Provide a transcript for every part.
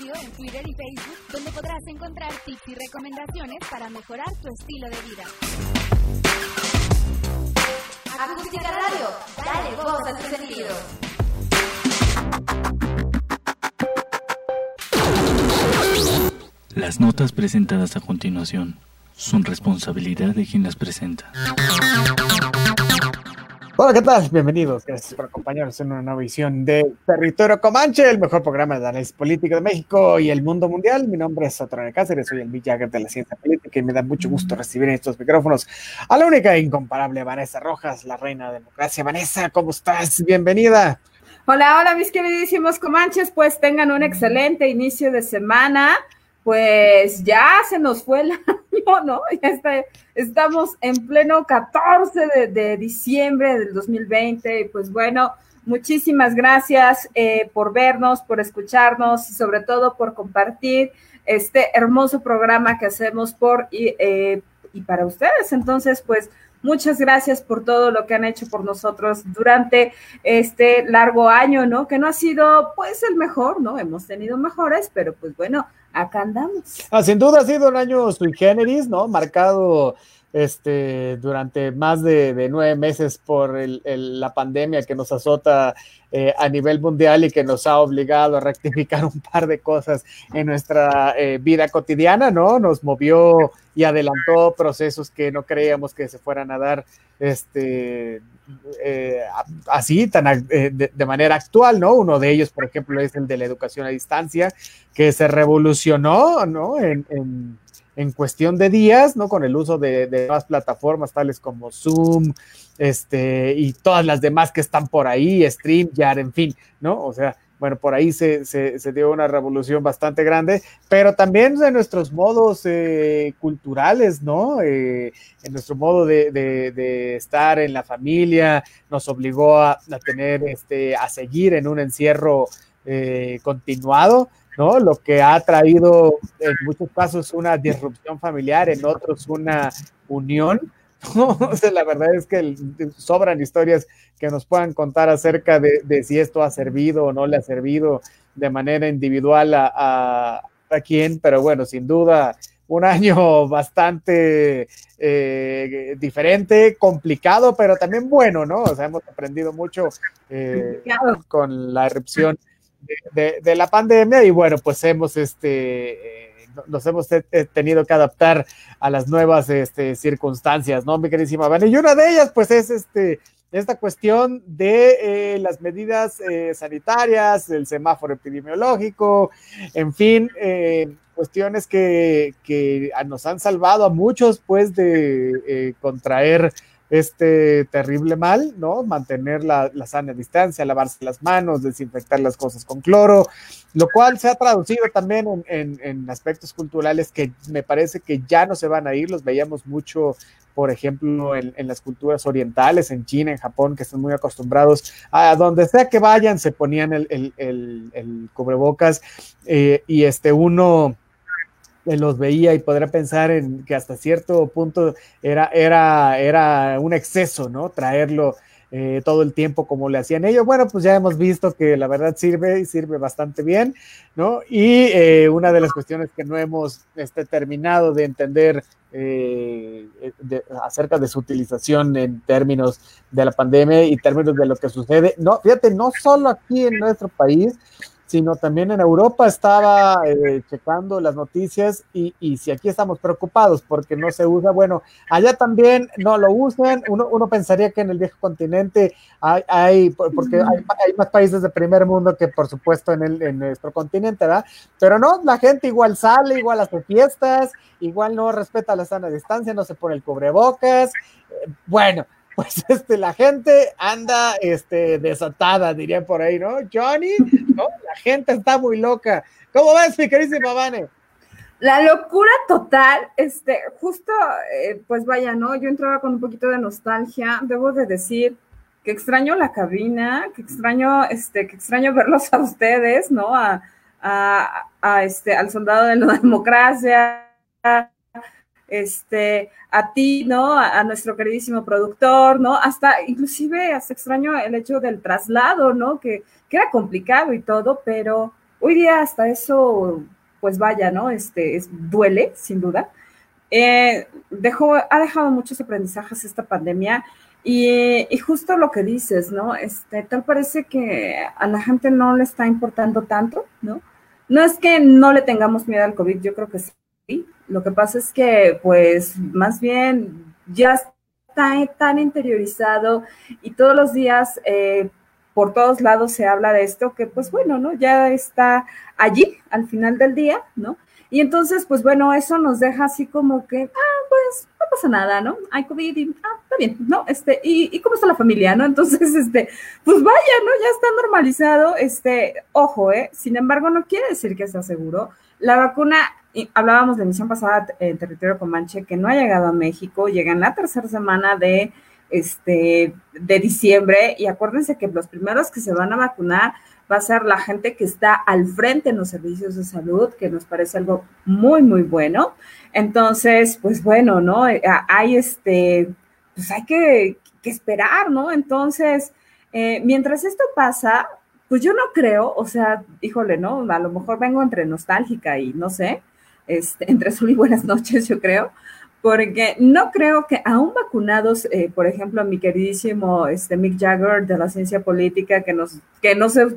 En Twitter y Facebook, donde podrás encontrar tips y recomendaciones para mejorar tu estilo de vida. Acústica Radio, dale voz a tu sentido. Las notas presentadas a continuación son responsabilidad de quien las presenta. Hola, ¿qué tal? Bienvenidos. Gracias por acompañarnos en una nueva edición de Territorio Comanche, el mejor programa de análisis político de México y el mundo mundial. Mi nombre es Saturno Cáceres, soy el Jagger de la ciencia política y me da mucho gusto recibir en estos micrófonos a la única e incomparable Vanessa Rojas, la reina de democracia. Vanessa, ¿cómo estás? Bienvenida. Hola, hola, mis queridísimos Comanches, pues tengan un excelente inicio de semana. Pues ya se nos fue el año, ¿no? Ya está Estamos en pleno 14 de, diciembre del 2020 y pues bueno, muchísimas gracias eh, por vernos, por escucharnos y sobre todo por compartir este hermoso programa que hacemos por y, eh, y para ustedes. Entonces, pues muchas gracias por todo lo que han hecho por nosotros durante este largo año, ¿no? Que no ha sido pues el mejor, ¿no? Hemos tenido mejores, pero pues bueno, acá andamos. Ah, sin duda ha sido un año sui generis, ¿no? Marcado este, durante más de, nueve meses por la pandemia que nos azota eh, a nivel mundial y que nos ha obligado a rectificar un par de cosas en nuestra eh, vida cotidiana, ¿no? Nos movió y adelantó procesos que no creíamos que se fueran a dar este, eh, así, tan, de, manera actual, ¿no? Uno de ellos, por ejemplo, es el de la educación a distancia, que se revolucionó, ¿no? en en cuestión de días, ¿no? Con el uso de, nuevas plataformas tales como Zoom, este, y todas las demás que están por ahí, StreamYard, en fin, ¿no? O sea, bueno, por ahí se, dio una revolución bastante grande, pero también en nuestros modos eh, culturales, ¿no? Eh, en nuestro modo de, estar en la familia, nos obligó a, tener, este, a seguir en un encierro eh, continuado. ¿no? Lo que ha traído en muchos casos una disrupción familiar, en otros una unión. la verdad es que sobran historias que nos puedan contar acerca de, si esto ha servido o no le ha servido de manera individual a, a, quién, pero bueno, sin duda un año bastante eh, diferente, complicado, pero también bueno, ¿no? O sea, hemos aprendido mucho eh, con la erupción de, la pandemia y bueno, pues hemos este... Eh, nos hemos tenido que adaptar a las nuevas este, circunstancias, ¿no, mi queridísima Vane? Y una de ellas, pues, es este, esta cuestión de eh, las medidas eh, sanitarias, el semáforo epidemiológico, en fin, cuestiones que, nos han salvado a muchos, pues, de contraer este terrible mal, ¿no? Mantener la, sana distancia, lavarse las manos, desinfectar las cosas con cloro, lo cual se ha traducido también en, aspectos culturales que me parece que ya no se van a ir, los veíamos mucho, por ejemplo, en, las culturas orientales, en China, en Japón, que están muy acostumbrados a donde sea que vayan, se ponían el, cubrebocas eh, y este uno los veía y podría pensar en que hasta cierto punto era, era, era un exceso, ¿no? Traerlo eh, todo el tiempo como le hacían ellos. Bueno, pues ya hemos visto que la verdad sirve y sirve bastante bien, ¿no? Y eh, una de las cuestiones que no hemos este, terminado de entender eh, acerca de su utilización en términos de la pandemia y términos de lo que sucede, no, fíjate, no solo aquí en nuestro país, sino también en Europa estaba eh, checando las noticias y, y, si aquí estamos preocupados porque no se usa, bueno, allá también no lo usan, uno, uno pensaría que en el viejo continente hay, hay porque hay, hay, más países de primer mundo que por supuesto en, el, en nuestro continente, ¿verdad? Pero no, la gente igual sale, igual hace fiestas, igual no respeta la sana distancia, no se pone el cubrebocas, eh, bueno, pues este, la gente anda este, desatada, diría por ahí, ¿no? Johnny, ¿no? La gente está muy loca. ¿Cómo ves, mi queridísima Vane? La locura total, este, justo, eh, pues vaya, ¿no? Yo entraba con un poquito de nostalgia, debo de decir que extraño la cabina, que extraño, este, que extraño verlos a ustedes, ¿no? A, a este, al soldado de la democracia, este, a ti, ¿no? A, nuestro queridísimo productor, ¿no? Hasta, inclusive, hasta extraño el hecho del traslado, ¿no? Que, que, era complicado y todo, pero hoy día hasta eso, pues vaya, ¿no? Este, es, duele, sin duda. Eh, dejó, ha dejado muchos aprendizajes esta pandemia y, y, justo lo que dices, ¿no? Este, tal parece que a la gente no le está importando tanto, ¿no? No es que no le tengamos miedo al COVID, yo creo que sí. Lo que pasa es que, pues, más bien ya está tan interiorizado y todos los días eh, por todos lados se habla de esto, que pues bueno, ¿no? Ya está allí al final del día, ¿no? Y entonces, pues bueno, eso nos deja así como que, ah, pues no pasa nada, ¿no? Hay COVID y, ah, está bien, ¿no? Este, y, y cómo está la familia, ¿no? Entonces, este, pues vaya, ¿no? Ya está normalizado, este, ojo, ¿eh? Sin embargo, no quiere decir que sea seguro. La vacuna, hablábamos de emisión pasada en territorio Comanche, que no ha llegado a México, llega en la tercera semana de este, de diciembre y acuérdense que los primeros que se van a vacunar va a ser la gente que está al frente en los servicios de salud, que nos parece algo muy, muy bueno. Entonces, pues bueno, ¿no? Eh, hay este, pues hay que, que esperar, ¿no? Entonces, eh, mientras esto pasa, pues yo no creo, o sea, híjole, ¿no? A lo mejor vengo entre nostálgica y no sé, este, entre sol y buenas noches, yo creo, porque no creo que aún vacunados, eh, por ejemplo, a mi queridísimo este, Mick Jagger de la ciencia política, que nos, que no sé,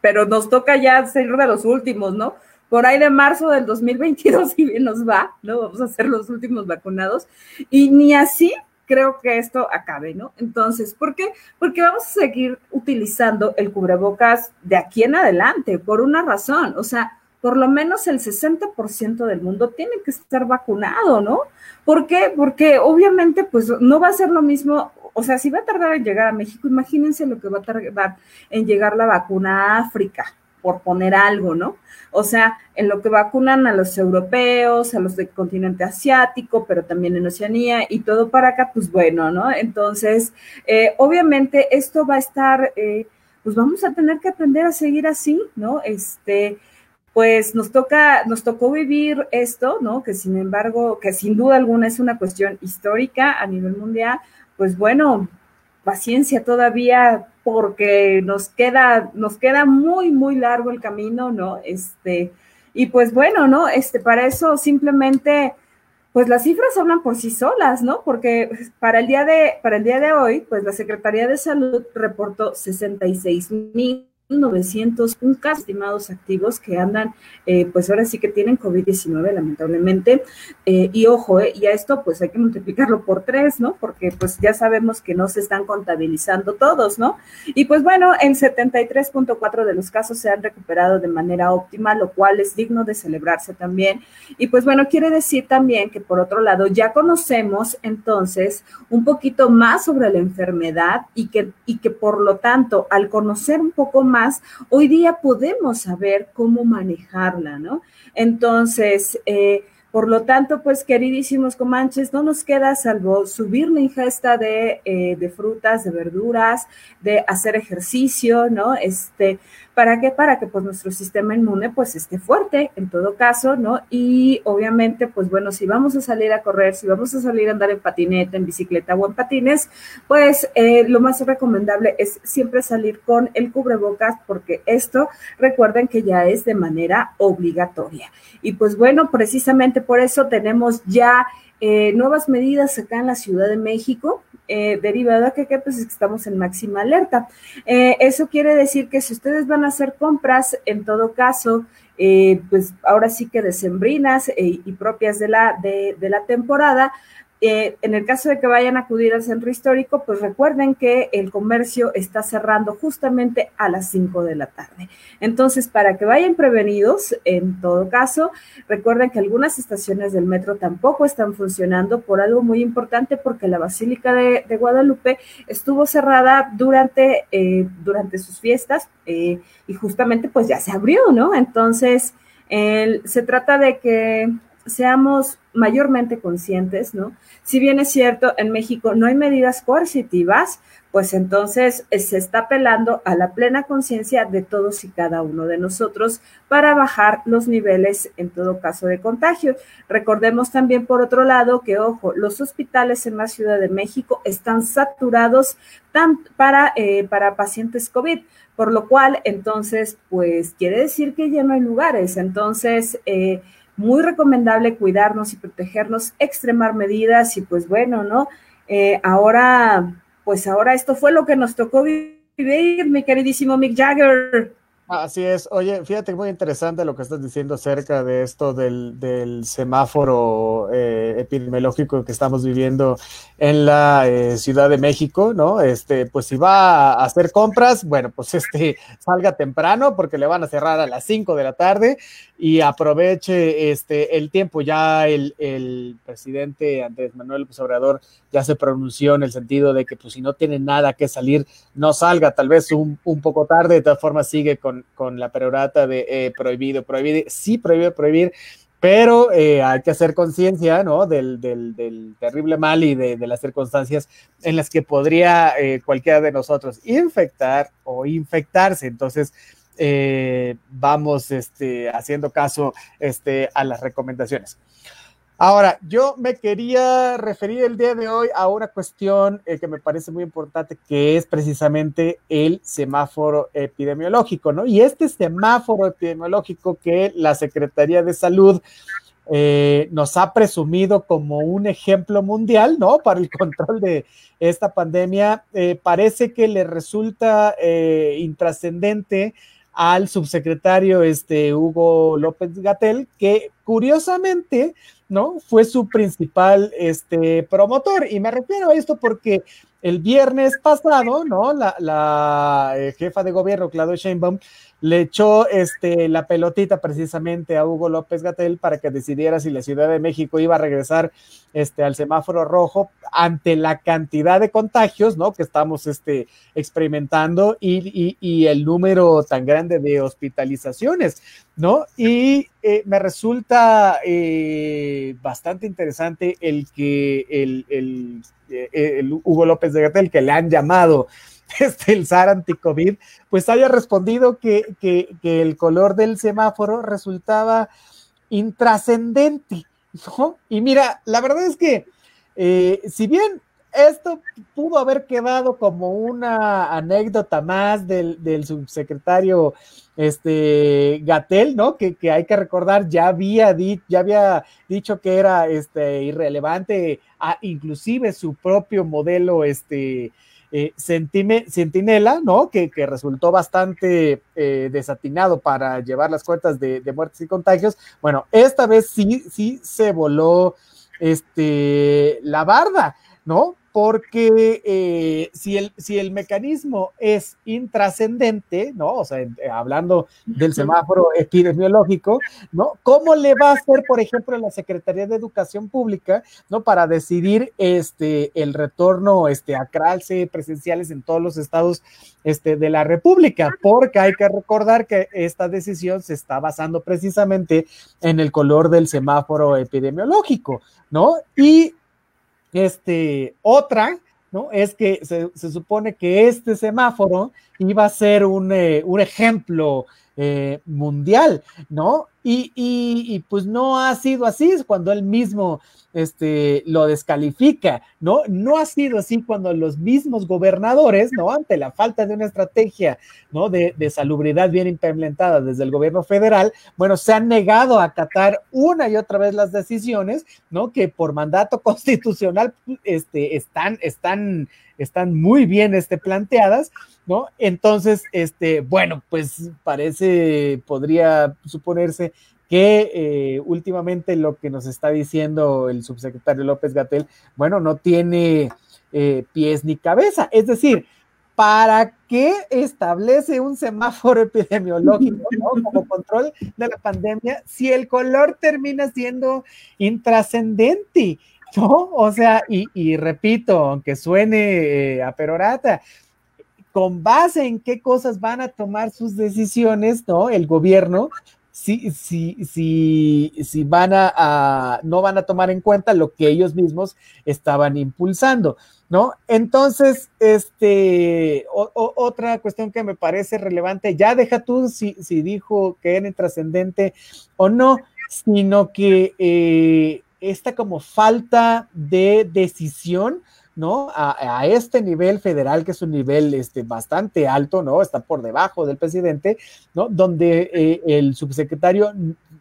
pero nos toca ya ser de los últimos, ¿no? Por ahí de marzo del 2022, si bien nos va, ¿no? Vamos a ser los últimos vacunados. Y ni así creo que esto acabe, ¿no? Entonces, ¿por qué? Porque vamos a seguir utilizando el cubrebocas de aquí en adelante, por una razón, o sea, por lo menos el 60% del mundo tiene que estar vacunado, ¿no? ¿Por qué? Porque obviamente pues no va a ser lo mismo, o sea, si va a tardar en llegar a México, imagínense lo que va a tardar en llegar la vacuna a África, por poner algo, ¿no? O sea, en lo que vacunan a los europeos, a los del continente asiático, pero también en Oceanía y todo para acá, pues bueno, ¿no? Entonces, eh, obviamente esto va a estar, eh, pues vamos a tener que aprender a seguir así, ¿no? Este, pues nos toca, nos tocó vivir esto, ¿no? Que sin embargo, que sin duda alguna es una cuestión histórica a nivel mundial, pues bueno, paciencia todavía porque nos queda, nos queda muy, muy largo el camino, ¿no? Este, y pues bueno, ¿no? Este, para eso simplemente, pues las cifras hablan por sí solas, ¿no? Porque para el día de, para el día de hoy, pues la Secretaría de Salud reportó 66 mil 901 casos estimados activos que andan, eh, pues ahora sí que tienen COVID-19, lamentablemente. Eh, y ojo, eh, y a esto pues hay que multiplicarlo por tres, ¿no? Porque pues ya sabemos que no se están contabilizando todos, ¿no? Y pues bueno, el 73.4 de los casos se han recuperado de manera óptima, lo cual es digno de celebrarse también. Y pues bueno, quiere decir también que por otro lado ya conocemos entonces un poquito más sobre la enfermedad y que, y que por lo tanto, al conocer un poco más, hoy día podemos saber cómo manejarla, ¿no? Entonces, eh, por lo tanto, pues queridísimos comanches, no nos queda salvo subir la ingesta de, eh, de, frutas, de verduras, de hacer ejercicio, ¿no? Este, ¿Para qué? Para que pues nuestro sistema inmune pues esté fuerte en todo caso, ¿no? Y obviamente pues bueno, si vamos a salir a correr, si vamos a salir a andar en patineta, en bicicleta o en patines, pues eh, lo más recomendable es siempre salir con el cubrebocas porque esto recuerden que ya es de manera obligatoria. Y pues bueno, precisamente por eso tenemos ya eh, nuevas medidas acá en la Ciudad de México, eh, derivado a que, pues estamos en máxima alerta. Eh, eso quiere decir que si ustedes van a hacer compras, en todo caso, eh, pues ahora sí que decembrinas y propias de la, de la temporada, eh, en el caso de que vayan a acudir al centro histórico, pues recuerden que el comercio está cerrando justamente a las 5 de la tarde. Entonces, para que vayan prevenidos, en todo caso, recuerden que algunas estaciones del metro tampoco están funcionando por algo muy importante, porque la Basílica de, Guadalupe estuvo cerrada durante, eh, durante sus fiestas eh, y justamente pues ya se abrió, ¿no? Entonces, se trata de que seamos mayormente conscientes, ¿no? Si bien es cierto, en México no hay medidas coercitivas, pues entonces eh, se está apelando a la plena conciencia de todos y cada uno de nosotros para bajar los niveles en todo caso de contagio. Recordemos también, por otro lado, que, ojo, los hospitales en la Ciudad de México están saturados para, eh, para pacientes COVID, por lo cual, entonces, pues quiere decir que ya no hay lugares. Entonces, eh, muy recomendable cuidarnos y protegernos, extremar medidas y pues bueno, ¿no? ahora pues ahora esto fue lo que nos tocó vivir, mi queridísimo Mick Jagger. Así es. Oye, fíjate muy interesante lo que estás diciendo acerca de esto del, semáforo eh, epidemiológico que estamos viviendo en la eh, Ciudad de México, ¿no? Este, pues si va a hacer compras, bueno, pues este, salga temprano porque le van a cerrar a las 5 de la tarde y aproveche este, el tiempo. Ya el, presidente Andrés Manuel López ya se pronunció en el sentido de que pues si no tiene nada que salir, no salga, tal vez un poco tarde, de todas formas sigue con con, la perorata de eh, prohibido, prohibido, sí prohibido, prohibir, pero eh, hay que hacer conciencia, ¿no? Del, terrible mal y de, las circunstancias en las que podría eh, cualquiera de nosotros infectar o infectarse. Entonces, vamos este, haciendo caso este, a las recomendaciones. Ahora, yo me quería referir el día de hoy a una cuestión eh, que me parece muy importante, que es precisamente el semáforo epidemiológico, ¿no? Y este semáforo epidemiológico que la Secretaría de Salud eh, nos ha presumido como un ejemplo mundial, ¿no? Para el control de esta pandemia, eh, parece que le resulta intrascendente al subsecretario este, Hugo López Gatel, que curiosamente ¿no? Fue su principal este, promotor. Y me refiero a esto porque el viernes pasado, ¿no? La, la eh, jefa de gobierno, Claudia Sheinbaum, le echó este, la pelotita precisamente a Hugo López Gatel para que decidiera si la Ciudad de México iba a regresar este, al semáforo rojo ante la cantidad de contagios ¿no? que estamos este, experimentando y, y, el número tan grande de hospitalizaciones. ¿no? Y eh, me resulta eh, bastante interesante el que el, el, eh, Hugo López de Gatel, que le han llamado este, el SAR anti-COVID, pues haya respondido que, el color del semáforo resultaba intrascendente. Y mira, la verdad es que eh, si bien esto pudo haber quedado como una anécdota más del, subsecretario este, Gatel, ¿no? Que, hay que recordar, ya había, ya había dicho que era este, irrelevante, a, inclusive su propio modelo este, eh, ¿no? Que, resultó bastante eh, desatinado para llevar las cuentas de, muertes y contagios. Bueno, esta vez sí, sí se voló este, la barda, ¿no? porque eh, si, el, si el mecanismo es intrascendente, ¿no? O sea, eh, hablando del semáforo epidemiológico, ¿no? ¿Cómo le va a hacer, por ejemplo, la Secretaría de Educación Pública, ¿no? Para decidir este, el retorno este, a clases presenciales en todos los estados este, de la República, porque hay que recordar que esta decisión se está basando precisamente en el color del semáforo epidemiológico, ¿no? Y este, otra, ¿no? Es que se, supone que este semáforo iba a ser un, eh, un ejemplo eh, mundial, ¿no? Y, y, pues no ha sido así, cuando él mismo este, lo descalifica, ¿no? No ha sido así cuando los mismos gobernadores, ¿no? Ante la falta de una estrategia, ¿no? De, de salubridad bien implementada desde el gobierno federal, bueno, se han negado a acatar una y otra vez las decisiones, ¿no? Que por mandato constitucional, este, están, están, están muy bien, este, planteadas, ¿no? Entonces, este, bueno, pues parece, podría suponerse que eh, últimamente lo que nos está diciendo el subsecretario López Gatel, bueno, no tiene eh, pies ni cabeza. Es decir, ¿para qué establece un semáforo epidemiológico como control de la pandemia si el color termina siendo intrascendente? ¿No? O sea, y, repito, aunque suene eh, a perorata, con base en qué cosas van a tomar sus decisiones, ¿no? El gobierno, si, si, si, si van a, no van a tomar en cuenta lo que ellos mismos estaban impulsando, ¿no? Entonces, este, otra cuestión que me parece relevante, ya deja tú si, si dijo que era intrascendente o no, sino que eh, esta como falta de decisión, ¿no? A, este nivel federal, que es un nivel este, bastante alto, ¿no? Está por debajo del presidente, ¿no? Donde eh, el subsecretario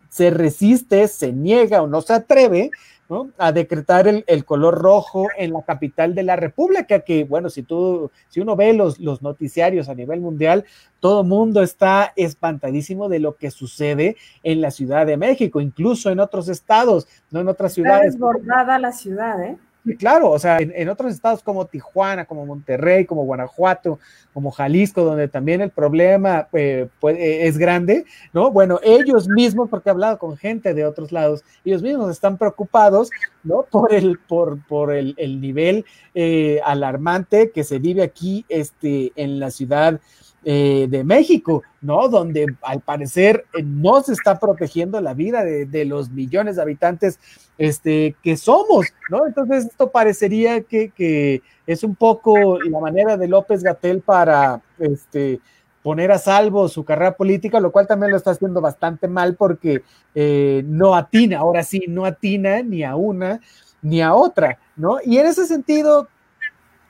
se resiste, se niega o no se atreve, ¿no? A decretar el, color rojo en la capital de la República, que bueno, si tú, si uno ve los, los noticiarios a nivel mundial, todo el mundo está espantadísimo de lo que sucede en la Ciudad de México, incluso en otros estados, no en otras ciudades. Está desbordada la ciudad, ¿eh? Claro, o sea, en, otros estados como Tijuana, como Monterrey, como Guanajuato, como Jalisco, donde también el problema eh, eh, es grande, ¿no? Bueno, ellos mismos, porque he hablado con gente de otros lados, ellos mismos están preocupados, ¿no? Por el, por, por el, el nivel eh, alarmante que se vive aquí este, en la ciudad eh, de México, ¿no? Donde al parecer eh, no se está protegiendo la vida de, los millones de habitantes este, que somos, ¿no? Entonces esto parecería que, es un poco la manera de López Gatel para este, poner a salvo su carrera política, lo cual también lo está haciendo bastante mal porque eh, no atina, ahora sí, no atina ni a una ni a otra, ¿no? Y en ese sentido,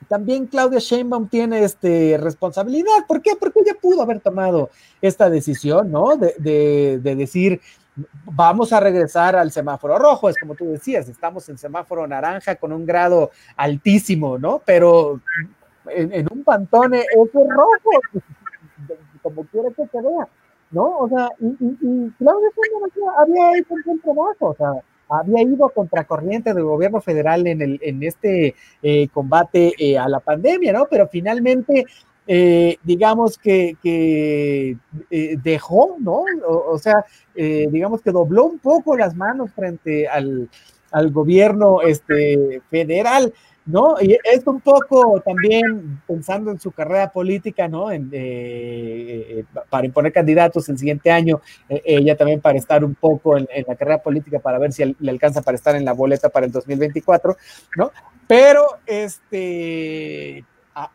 también Claudia Sheinbaum tiene este, responsabilidad. ¿Por qué? Porque ella pudo haber tomado esta decisión, ¿no? De, decir, vamos a regresar al semáforo rojo, es como tú decías, estamos en semáforo naranja con un grado altísimo, ¿no? Pero en, un pantone es rojo, como quiera que se vea, ¿no? O sea, y, Claudia Sheinbaum había hecho un buen trabajo, o sea, había ido contracorriente del gobierno federal en, el, en este eh, combate eh, a la pandemia, ¿no? Pero finalmente, eh, digamos que, que dejó, ¿no? O, sea, digamos que dobló un poco las manos frente al, al gobierno este, federal. ¿No? Y es un poco también pensando en su carrera política, ¿no? En, eh, eh, para imponer candidatos el siguiente año, eh, ella también para estar un poco en, la carrera política para ver si le alcanza para estar en la boleta para el 2024, ¿no? Pero, este,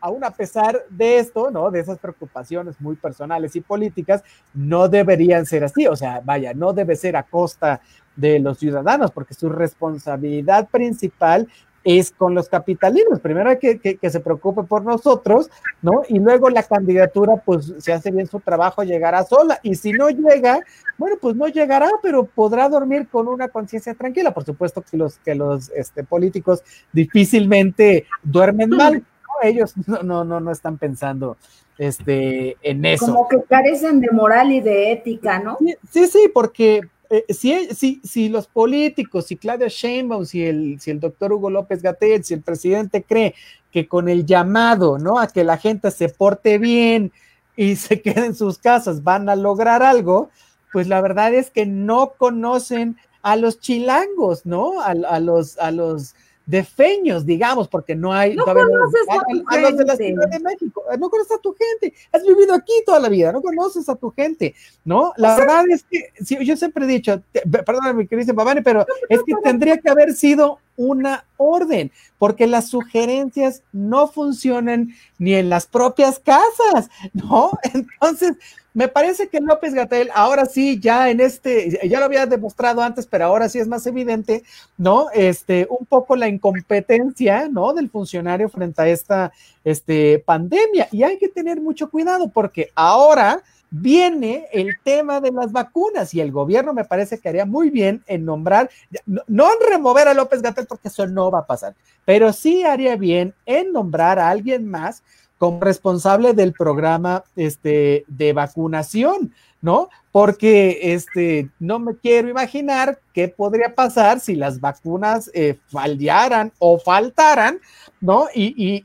aún a pesar de esto, ¿no? De esas preocupaciones muy personales y políticas, no deberían ser así, o sea, vaya, no debe ser a costa de los ciudadanos, porque su responsabilidad principal es con los capitalinos. Primero hay que, que, se preocupe por nosotros, ¿no? Y luego la candidatura, pues, se hace bien su trabajo, llegará sola. Y si no llega, bueno, pues no llegará, pero podrá dormir con una conciencia tranquila. Por supuesto que los, que los este, políticos difícilmente duermen mal, ¿no? Ellos no, no, no, no están pensando este, en eso. Como que carecen de moral y de ética, ¿no? Sí, sí, porque eh, si, si, si, los políticos, si Claudia Sheinbaum, si el, si el doctor Hugo López Gatel, si el presidente cree que con el llamado, ¿no? A que la gente se porte bien y se quede en sus casas van a lograr algo, pues la verdad es que no conocen a los chilangos, ¿no? A, los, a los de feños, digamos, porque no hay no conoces a, a, los de la Ciudad de México, no conoces a tu gente, has vivido aquí toda la vida, no conoces a tu gente, ¿no? La verdad es que yo siempre he dicho, perdóname que dice Babani, pero es que tendría que haber sido una orden, porque las sugerencias no funcionan ni en las propias casas, ¿no? Entonces, me parece que López Gatel, ahora sí, ya en este, ya lo había demostrado antes, pero ahora sí es más evidente, ¿no? Este, un poco la incompetencia, ¿no? Del funcionario frente a esta este, pandemia. Y hay que tener mucho cuidado porque ahora viene el tema de las vacunas y el gobierno me parece que haría muy bien en nombrar, no, en remover a López Gatel porque eso no va a pasar, pero sí haría bien en nombrar a alguien más como responsable del programa este, de vacunación, ¿no? Porque este, no me quiero imaginar qué podría pasar si las vacunas eh, fallaran o faltaran, ¿no? Y,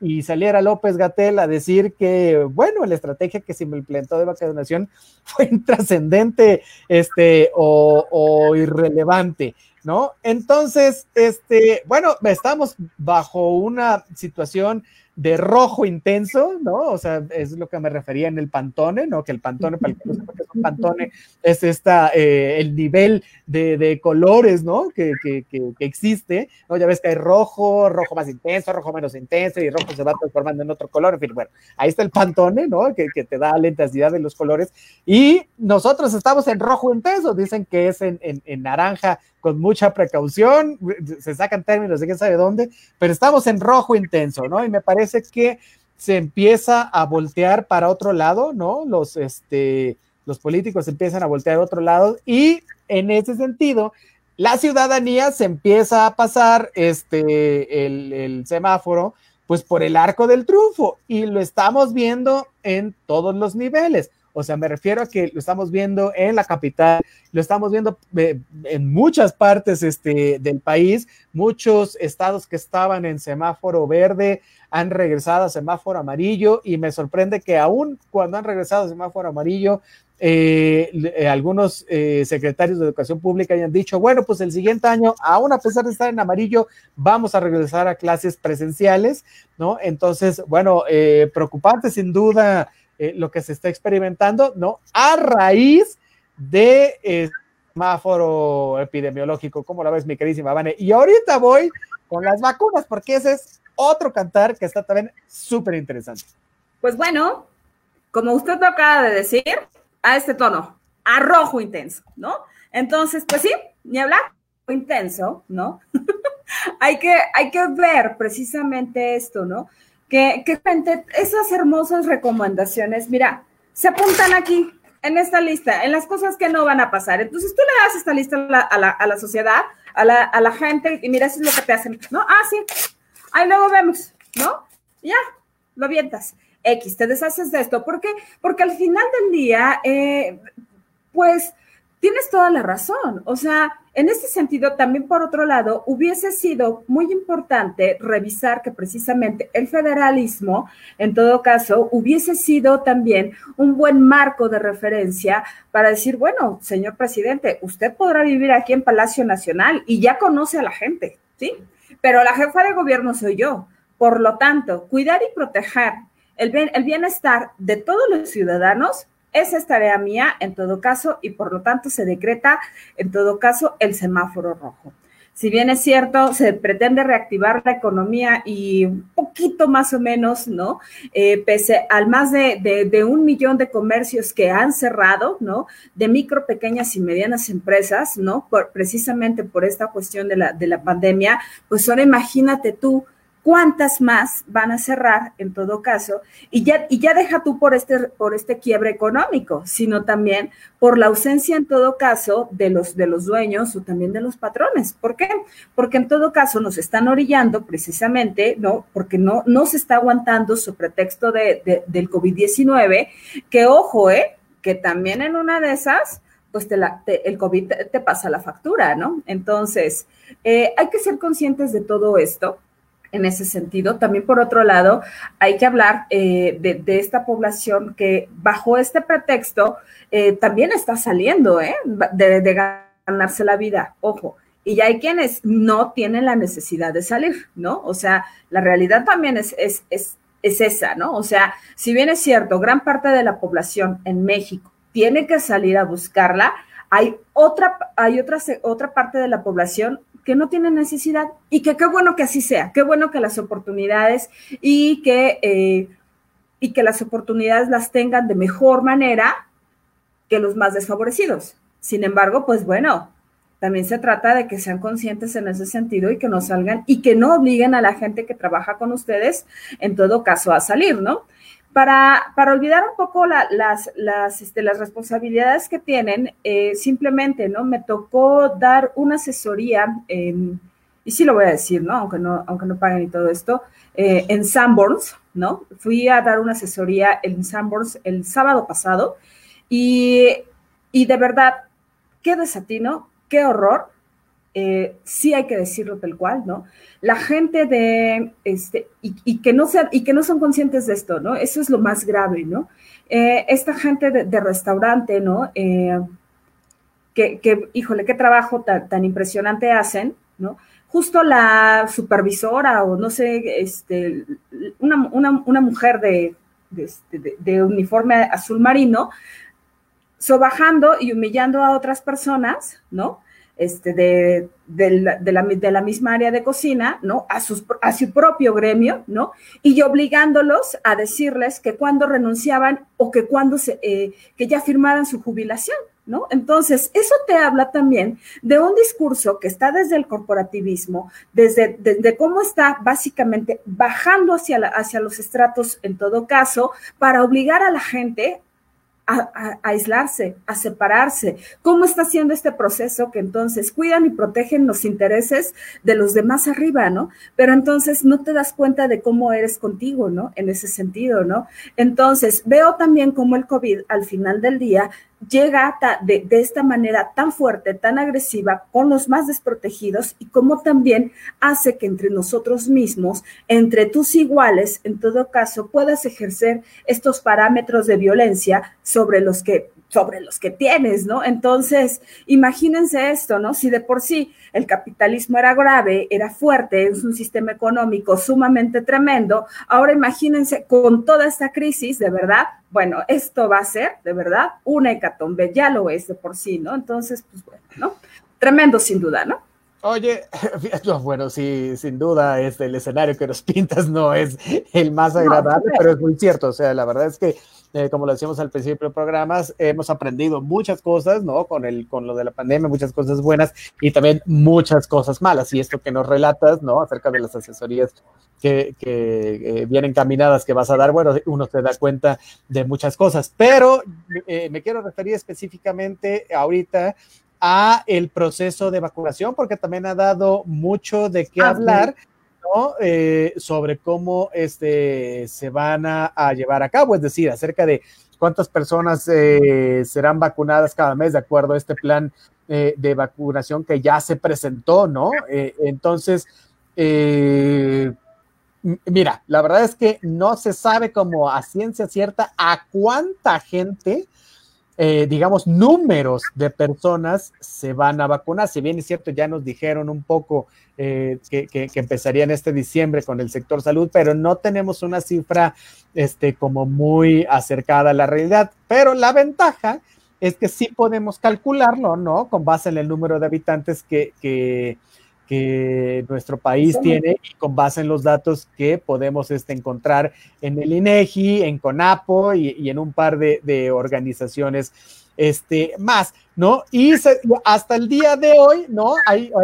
y, saliera López Gatel a decir que, bueno, la estrategia que se implementó de vacunación fue intrascendente este, o, o irrelevante. ¿No? Entonces, este, bueno, estamos bajo una situación de rojo intenso, ¿no? O sea, es lo que me refería en el Pantone, ¿no? Que el Pantone, para el que no es Pantone es esta, eh, el nivel de, colores, ¿no? Que, que, que, existe, ¿no? Ya ves que hay rojo, rojo más intenso, rojo menos intenso, y rojo se va transformando en otro color, en fin, bueno, ahí está el Pantone, ¿no? Que, te da la intensidad de los colores, y nosotros estamos en rojo intenso, dicen que es en, en naranja con mucha precaución, se sacan términos de quién sabe dónde, pero estamos en rojo intenso, ¿no? Y me parece que se empieza a voltear para otro lado, ¿no? Los, este, los políticos empiezan a voltear a otro lado y en ese sentido, la ciudadanía se empieza a pasar este, el, el semáforo pues por el arco del triunfo y lo estamos viendo en todos los niveles. O sea, me refiero a que lo estamos viendo en la capital, lo estamos viendo eh, en muchas partes este, del país, muchos estados que estaban en semáforo verde han regresado a semáforo amarillo y me sorprende que aún cuando han regresado a semáforo amarillo, eh, eh, algunos secretarios de educación pública hayan dicho, bueno, pues el siguiente año, aún a pesar de estar en amarillo, vamos a regresar a clases presenciales, ¿no? Entonces, bueno, preocupante sin duda eh, lo que se está experimentando, ¿no? A raíz de eh, semáforo epidemiológico, como la ves, mi queridísima Vane. Y ahorita voy con las vacunas, porque ese es otro cantar que está también súper interesante. Pues bueno, como usted lo acaba de decir, a este tono, a rojo intenso, ¿no? Entonces, pues sí, ni hablar, intenso, ¿no? hay, que, hay que ver precisamente esto, ¿no? Que, que esas hermosas recomendaciones, mira, se apuntan aquí, en esta lista, en las cosas que no van a pasar. Entonces tú le das esta lista a la, a la, sociedad, a la, a la, gente, y mira, eso es lo que te hacen, ¿no? Ah, sí, ahí luego vemos, ¿no? Ya, lo avientas. X, te deshaces de esto. ¿Por qué? Porque al final del día, eh, pues tienes toda la razón. O sea, en este sentido, también por otro lado, hubiese sido muy importante revisar que precisamente el federalismo, en todo caso, hubiese sido también un buen marco de referencia para decir, bueno, señor presidente, usted podrá vivir aquí en Palacio Nacional y ya conoce a la gente, ¿sí? Pero la jefa de gobierno soy yo. Por lo tanto, cuidar y proteger el, el bienestar de todos los ciudadanos esa es tarea mía en todo caso y por lo tanto se decreta en todo caso el semáforo rojo. Si bien es cierto, se pretende reactivar la economía y un poquito más o menos, ¿no? Eh, pese al más de, un millón de comercios que han cerrado, ¿no? De micro, pequeñas y medianas empresas, ¿no? precisamente por esta cuestión de la, de la pandemia, pues ahora imagínate tú cuántas más van a cerrar en todo caso, y ya, y ya deja tú por este, por este quiebre económico, sino también por la ausencia en todo caso de los, de los dueños o también de los patrones. ¿Por qué? Porque en todo caso nos están orillando precisamente, ¿no? Porque no, no se está aguantando su pretexto de, del COVID-19, que ojo, ¿eh? Que también en una de esas, pues te la, el COVID te, pasa la factura, ¿no? Entonces, eh, hay que ser conscientes de todo esto en ese sentido. También, por otro lado, hay que hablar eh, de, esta población que bajo este pretexto eh, también está saliendo ¿eh? de, ganarse la vida, ojo. Y hay quienes no tienen la necesidad de salir, ¿no? O sea, la realidad también es, es, es, es esa, ¿no? O sea, si bien es cierto, gran parte de la población en México tiene que salir a buscarla, hay otra, hay otra, otra parte de la población que no tienen necesidad y que qué bueno que así sea, qué bueno que las oportunidades y que, eh, y que las oportunidades las tengan de mejor manera que los más desfavorecidos. Sin embargo, pues bueno, también se trata de que sean conscientes en ese sentido y que no salgan y que no obliguen a la gente que trabaja con ustedes, en todo caso, a salir, ¿no? Para, para olvidar un poco las, las, este, las responsabilidades que tienen, eh, simplemente, ¿no? Me tocó dar una asesoría, en, y sí lo voy a decir, ¿no? Aunque no, aunque no paguen y todo esto, eh, en Sanborns, ¿no? Fui a dar una asesoría en Sanborns el sábado pasado y, y de verdad, qué desatino, qué horror, eh, sí hay que decirlo tal cual, ¿no? La gente de, este, y, que no sean, y que no son conscientes de esto, ¿no? Eso es lo más grave, ¿no? Eh, esta gente de, restaurante, ¿no? Eh, que, híjole, qué trabajo tan, impresionante hacen, ¿no? Justo la supervisora o no sé, este, una, mujer de, este, de uniforme azul marino, sobajando y humillando a otras personas, ¿no? Este, de, la, de, la, misma área de cocina, ¿no? A, sus, a su propio gremio, ¿no? Y obligándolos a decirles que cuando renunciaban o que cuando se, eh, que ya firmaran su jubilación, ¿no? Entonces, eso te habla también de un discurso que está desde el corporativismo, desde de, cómo está básicamente bajando hacia, hacia los estratos en todo caso, para obligar a la gente a, aislarse, a separarse. ¿Cómo está haciendo este proceso que entonces cuidan y protegen los intereses de los demás arriba, ¿no? Pero entonces no te das cuenta de cómo eres contigo, ¿no? En ese sentido, ¿no? Entonces veo también cómo el COVID al final del día llega de, de, esta manera tan fuerte, tan agresiva con los más desprotegidos y cómo también hace que entre nosotros mismos, entre tus iguales, en todo caso, puedas ejercer estos parámetros de violencia sobre los que sobre los que tienes, ¿no? Entonces, imagínense esto, ¿no? Si de por sí el capitalismo era grave, era fuerte, es un sistema económico sumamente tremendo, ahora imagínense con toda esta crisis, de verdad, bueno, esto va a ser, de verdad, una hecatombe, ya lo es de por sí, ¿no? Entonces, pues bueno, ¿no? Tremendo sin duda, ¿no? Oye, bueno, sí, sin duda, este, el escenario que nos pintas no es el más agradable, pero es muy cierto. O sea, la verdad es que eh, como lo decíamos al principio del programa, hemos aprendido muchas cosas, ¿no? Con, el, con lo de la pandemia, muchas cosas buenas y también muchas cosas malas. Y esto que nos relatas, ¿no? Acerca de las asesorías que, que eh, vienen caminadas que vas a dar, bueno, uno se da cuenta de muchas cosas. Pero eh, me quiero referir específicamente ahorita a el proceso de vacunación, porque también ha dado mucho de qué ah, hablar. Eh, sobre cómo este, se van a, llevar a cabo, es decir, acerca de cuántas personas eh, serán vacunadas cada mes de acuerdo a este plan eh, de vacunación que ya se presentó, ¿no? entonces, mira, la verdad es que no se sabe como a ciencia cierta a cuánta gente eh, digamos, números de personas se van a vacunar. Si bien es cierto, ya nos dijeron un poco eh, que, que, este diciembre con el sector salud, pero no tenemos una cifra este, como muy acercada a la realidad. Pero la ventaja es que sí podemos calcularlo, ¿no? Con base en el número de habitantes que que nuestro país tiene y con base en los datos que podemos este, encontrar en el INEGI, en CONAPO y, en un par de, organizaciones este, más, ¿no? Y hasta el día de hoy, ¿no?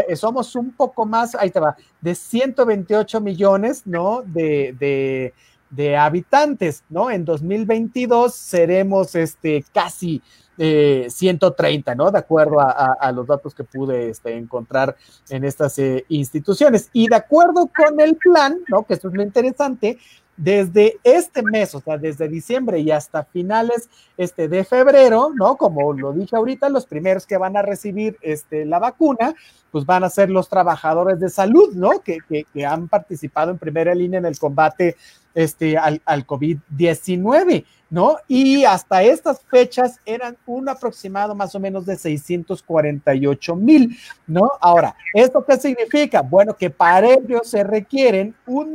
Eh, somos un poco más, ahí te va, de 128 millones, ¿no? De, de, de habitantes, ¿no? En 2022 seremos este, casi 130, eh, ¿no? De acuerdo a, los datos que pude este, encontrar en estas eh, instituciones. Y de acuerdo con el plan, ¿no? Que esto es lo interesante, desde este mes, o sea, desde diciembre y hasta finales este, de febrero, ¿no? Como lo dije ahorita, los primeros que van a recibir este, la vacuna, pues van a ser los trabajadores de salud, ¿no? Que, que, han participado en primera línea en el combate este, al, al COVID-19. ¿no? Y hasta estas fechas eran un aproximado más o menos de 648 mil, ¿no? Ahora, ¿esto qué significa? Bueno, que para ello se requieren un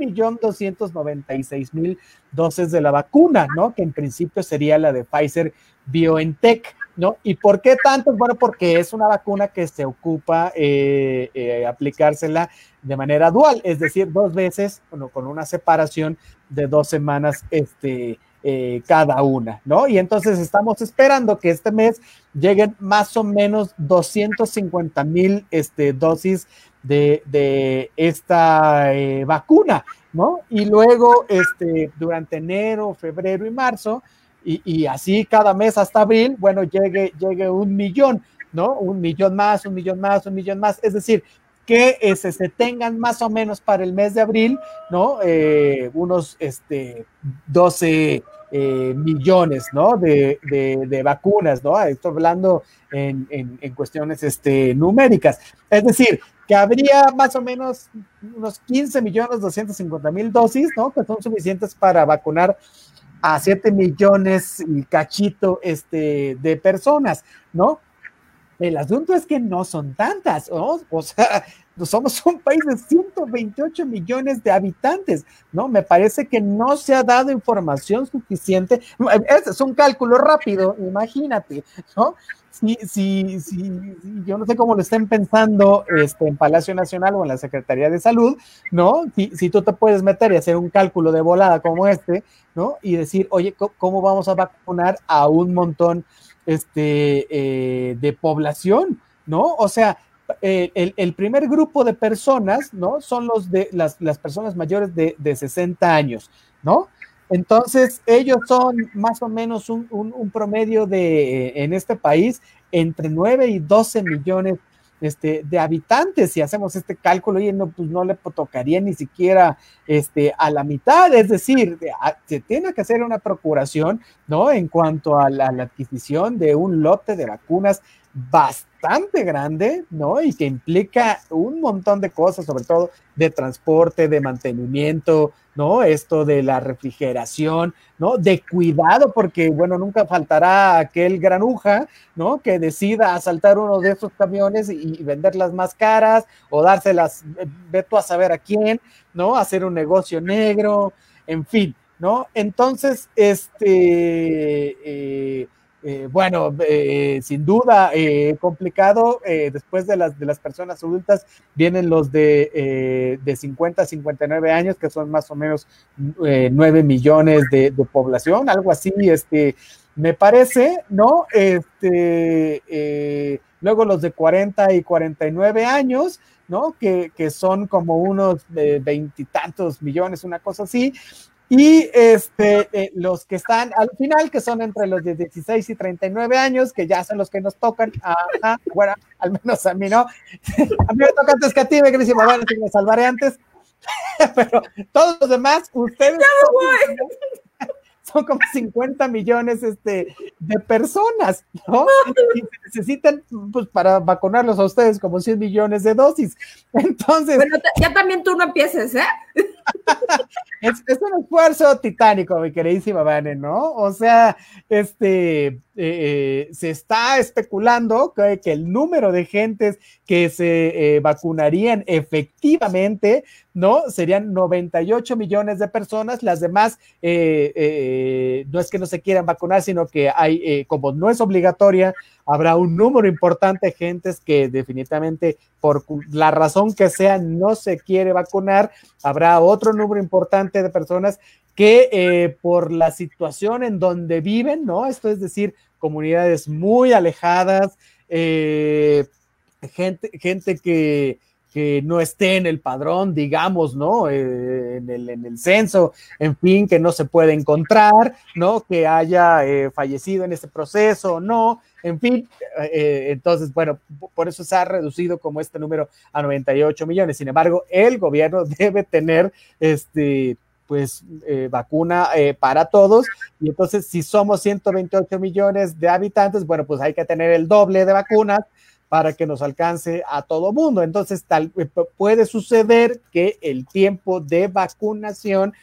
mil dosis de la vacuna, ¿no? Que en principio sería la de Pfizer BioNTech, ¿no? ¿Y por qué tanto? Bueno, porque es una vacuna que se ocupa eh, eh, aplicársela de manera dual, es decir, dos veces, bueno, con una separación de dos semanas, este, eh, cada una, ¿no? Y entonces estamos esperando que este mes lleguen más o menos 250 mil este, dosis de, esta eh, vacuna, ¿no? Y luego, este, durante enero, febrero y marzo, y, así cada mes hasta abril, bueno, llegue, llegue un millón, ¿no? Un millón más, un millón más, un millón más. Es decir, que este, se tengan más o menos para el mes de abril, ¿no? Eh, unos este, 12 eh, millones, ¿no? De, de, vacunas, ¿no? Estoy hablando en, en, cuestiones este, numéricas. Es decir, que habría más o menos unos 15 millones 250 mil dosis, ¿no? Que son suficientes para vacunar a 7 millones y cachito este, de personas, ¿no? El asunto es que no son tantas, ¿no? O sea, somos un país de 128 millones de habitantes, ¿no? Me parece que no se ha dado información suficiente. Ese es un cálculo rápido, imagínate, ¿no? Si, si, si, yo no sé cómo lo estén pensando este, en Palacio Nacional o en la Secretaría de Salud, ¿no? Si, si tú te puedes meter y hacer un cálculo de volada como este, ¿no? Y decir, oye, ¿cómo vamos a vacunar a un montón este, eh, de población, ¿no? O sea, eh, el, primer grupo de personas, ¿no? Son los de las, las personas mayores de, de, 60 años, ¿no? Entonces, ellos son más o menos un, un, promedio de, eh, en este país, entre 9 y 12 millones este, de habitantes. Si hacemos este cálculo, y no, pues no le tocaría ni siquiera este, a la mitad. Es decir, se tiene que hacer una procuración, ¿no? En cuanto a la adquisición de un lote de vacunas bastante grande, ¿no? Y que implica un montón de cosas, sobre todo de transporte, de mantenimiento, ¿no? Esto de la refrigeración, ¿no? De cuidado, porque, bueno, nunca faltará aquel granuja, ¿no? Que decida asaltar uno de esos camiones y, venderlas más caras o dárselas, eh, ve tú a saber a quién, ¿no? Hacer un negocio negro, en fin, ¿no? Entonces, este... Eh, eh, bueno, eh, sin duda eh, complicado. después de las, de las personas adultas vienen los de, de 50 a 59 años, que son más o menos 9 millones de, población, algo así, este, me parece, ¿no? Este, luego los de 40 y 49 años, ¿no? Que, que son como unos veintitantos millones, una cosa así. Y este, eh, los que están al final, que son entre los de 16 y 39 años, que ya son los que nos tocan, ajá, bueno, al menos a mí no. A mí me toca antes que a ti, me bueno, si me salvaré antes. Pero todos los demás, ustedes son como 50 millones este, de personas, ¿no? Y necesitan, pues, para vacunarlos a ustedes como 100 millones de dosis. Entonces. Bueno, ya también tú no empieces, ¿eh? Es, un esfuerzo titánico, mi queridísima Vane, ¿no? O sea, este, eh, eh, se está especulando que, el número de gentes que se eh, vacunarían efectivamente, ¿no? Serían 98 millones de personas, las demás no es que no se quieran vacunar, sino que hay, como no es obligatoria, habrá un número importante de gentes que definitivamente por la razón que sea no se quiere vacunar, habrá otro número importante de personas que eh, por la situación en donde viven, ¿no? Esto es decir, comunidades muy alejadas, eh, gente, gente que, que no esté en el padrón, digamos, ¿no? Eh, en, el, en, el, censo, en fin, que no se puede encontrar, ¿no? Que haya fallecido en este proceso, no, en fin, eh, entonces, bueno, por eso se ha reducido como este número a 98 millones. Sin embargo, el gobierno debe tener este pues eh, vacuna eh, para todos y entonces si somos 128 millones de habitantes, bueno, pues hay que tener el doble de vacunas para que nos alcance a todo mundo. Entonces, tal puede suceder que el tiempo de vacunación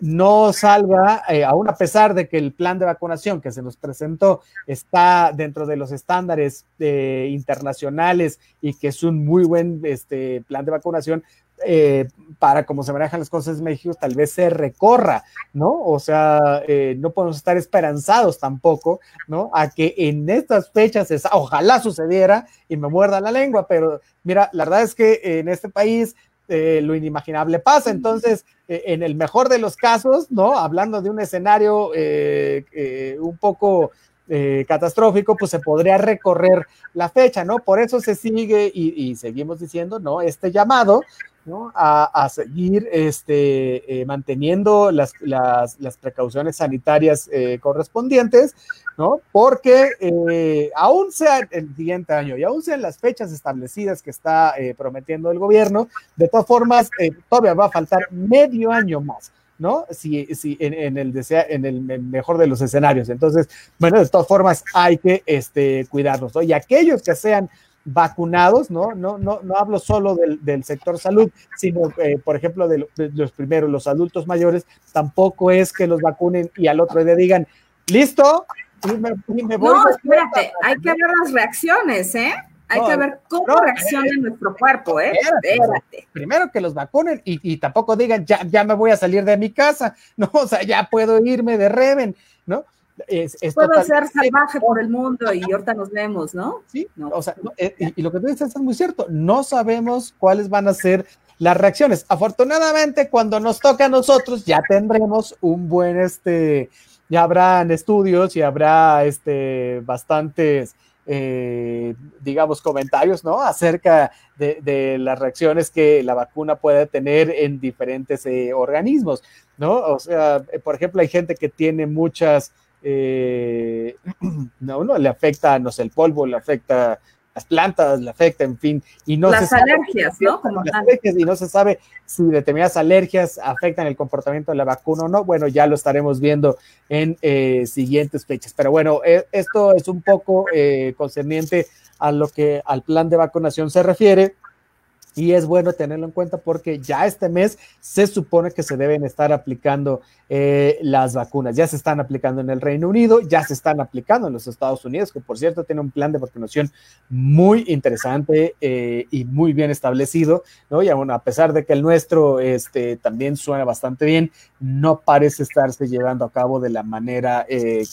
no salga, eh, aún a pesar de que el plan de vacunación que se nos presentó está dentro de los estándares eh, internacionales y que es un muy buen este, plan de vacunación, eh, para cómo se manejan las cosas en México, tal vez se recorra, ¿no? O sea, no podemos estar esperanzados tampoco, ¿no? A que en estas fechas, ojalá sucediera y me muerda la lengua, pero mira, la verdad es que en este país eh, lo inimaginable pasa. Entonces, eh, en el mejor de los casos, ¿no? Hablando de un escenario eh, un poco catastrófico, pues se podría recorrer la fecha, ¿no? Por eso se sigue y, seguimos diciendo, ¿no? Este llamado, ¿no? A, seguir este, manteniendo las, precauciones sanitarias correspondientes, ¿no? Porque eh, aún sea el siguiente año y aún sean las fechas establecidas que está eh, prometiendo el gobierno, de todas formas, eh, todavía va a faltar medio año más. ¿no? Si, si en, el desea, en el mejor de los escenarios. Entonces, bueno, de todas formas hay que este, cuidarnos, ¿no? Y aquellos que sean vacunados, ¿no? No, no, no hablo solo del, del sector salud, sino, por ejemplo, de, los primeros, los adultos mayores, tampoco es que los vacunen y al otro día digan, listo, no, espérate, hay que ver las reacciones, ¿eh? Hay que ver cómo reacciona nuestro cuerpo, ¿eh? Espérate. Primero que los vacunen y, tampoco digan, ya, ya me voy a salir de mi casa, ¿no? O sea, ya puedo irme de Reven, ¿no? Es, Puedo ser salvaje por el mundo y ahorita nos vemos, ¿no? Sí, o sea, eh, y, lo que tú dices es muy cierto, no sabemos cuáles van a ser las reacciones. Afortunadamente, cuando nos toca a nosotros, ya tendremos un buen, este, ya habrán estudios y habrá, este, bastantes eh, digamos, comentarios, ¿no? Acerca de, las reacciones que la vacuna puede tener en diferentes eh, organismos, ¿no? O sea, por ejemplo, hay gente que tiene muchas, no, no, le afecta, no sé, el polvo, le afecta las plantas, le afecta, en fin, y no las alergias, ¿no? Como las alergias, y no se sabe si determinadas alergias afectan el comportamiento de la vacuna o no. Bueno, ya lo estaremos viendo en eh, siguientes fechas. Pero bueno, eh, esto es un poco eh, concerniente a lo que al plan de vacunación se refiere y es bueno tenerlo en cuenta porque ya este mes se supone que se deben estar aplicando eh, las vacunas. Ya se están aplicando en el Reino Unido, ya se están aplicando en los Estados Unidos, que por cierto tiene un plan de vacunación muy interesante eh, y muy bien establecido, ¿no? Y aún a pesar de que el nuestro este, también suena bastante bien, no parece estarse llevando a cabo de la manera eh,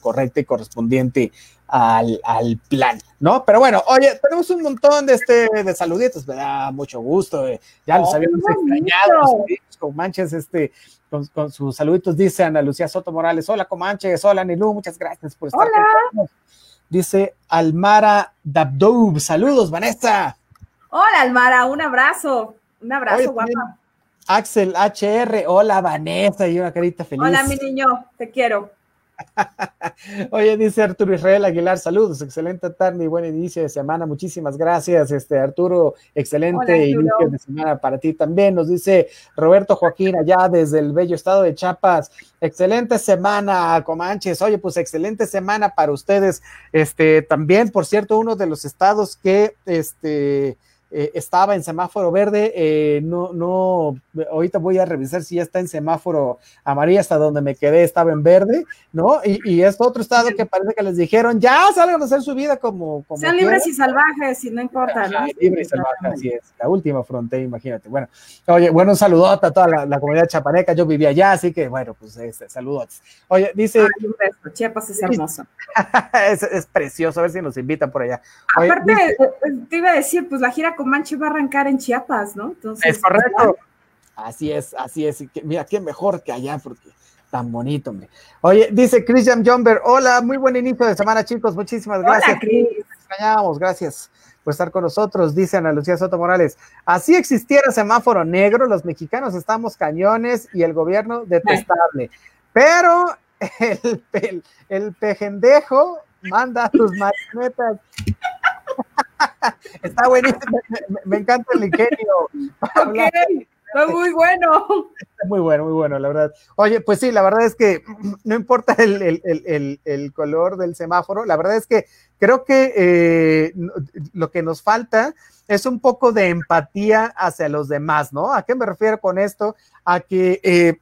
correcta y correspondiente al, al, plan, ¿no? Pero bueno, oye, tenemos un montón de este de saluditos, me da mucho gusto, eh. ya los habíamos extrañado, con manches, este, con, sus saluditos, dice Ana Lucía Soto Morales, hola Comanches, hola Nilu, muchas gracias por estar hola. Dice Almara Dabdoub, saludos Vanessa. Hola Almara, un abrazo, un abrazo guapa. Axel HR, hola Vanessa, y una carita feliz. Hola mi niño, te quiero. Oye, dice Arturo Israel Aguilar, saludos, excelente tarde y buen inicio de semana, muchísimas gracias, este Arturo, excelente inicio de semana para ti también, nos dice Roberto Joaquín allá desde el bello estado de Chiapas, excelente semana, Comanches, oye, pues excelente semana para ustedes, este también, por cierto, uno de los estados que, este, eh, estaba en semáforo verde, eh, no, no, ahorita voy a revisar si ya está en semáforo amarillo, hasta donde me quedé estaba en verde, ¿no? Y, y es otro estado que parece que les dijeron, ya salgan a hacer su vida como... como Sean libres y salvajes, y no importa, ¿no? Libres y salvajes, así es, la última frontera, imagínate. Bueno, oye, bueno, un saludo a toda la, comunidad chapaneca, yo vivía allá, así que bueno, pues este, saludos. Oye, dice... Ay, Chiapas es hermoso. es, precioso, a ver si nos invitan por allá. Aparte, eh, eh, te iba a decir, pues la gira Comanche va a arrancar en Chiapas, ¿no? Entonces, es correcto. Así es, así es. mira, qué mejor que allá, porque tan bonito, hombre. Oye, dice Christian Jumber, hola, muy buen inicio de semana, chicos, muchísimas gracias. Hola, Chris. extrañamos, gracias por estar con nosotros, dice Ana Lucía Soto Morales. Así existiera semáforo negro, los mexicanos estamos cañones y el gobierno detestable. Pero el, el, el pejendejo manda tus marionetas Está buenísimo, me, encanta el ingenio. Ok, fue muy bueno. muy bueno, muy bueno, la verdad. Oye, pues sí, la verdad es que no importa el, color del semáforo, la verdad es que creo que eh, lo que nos falta es un poco de empatía hacia los demás, ¿no? ¿A qué me refiero con esto? A que... Eh,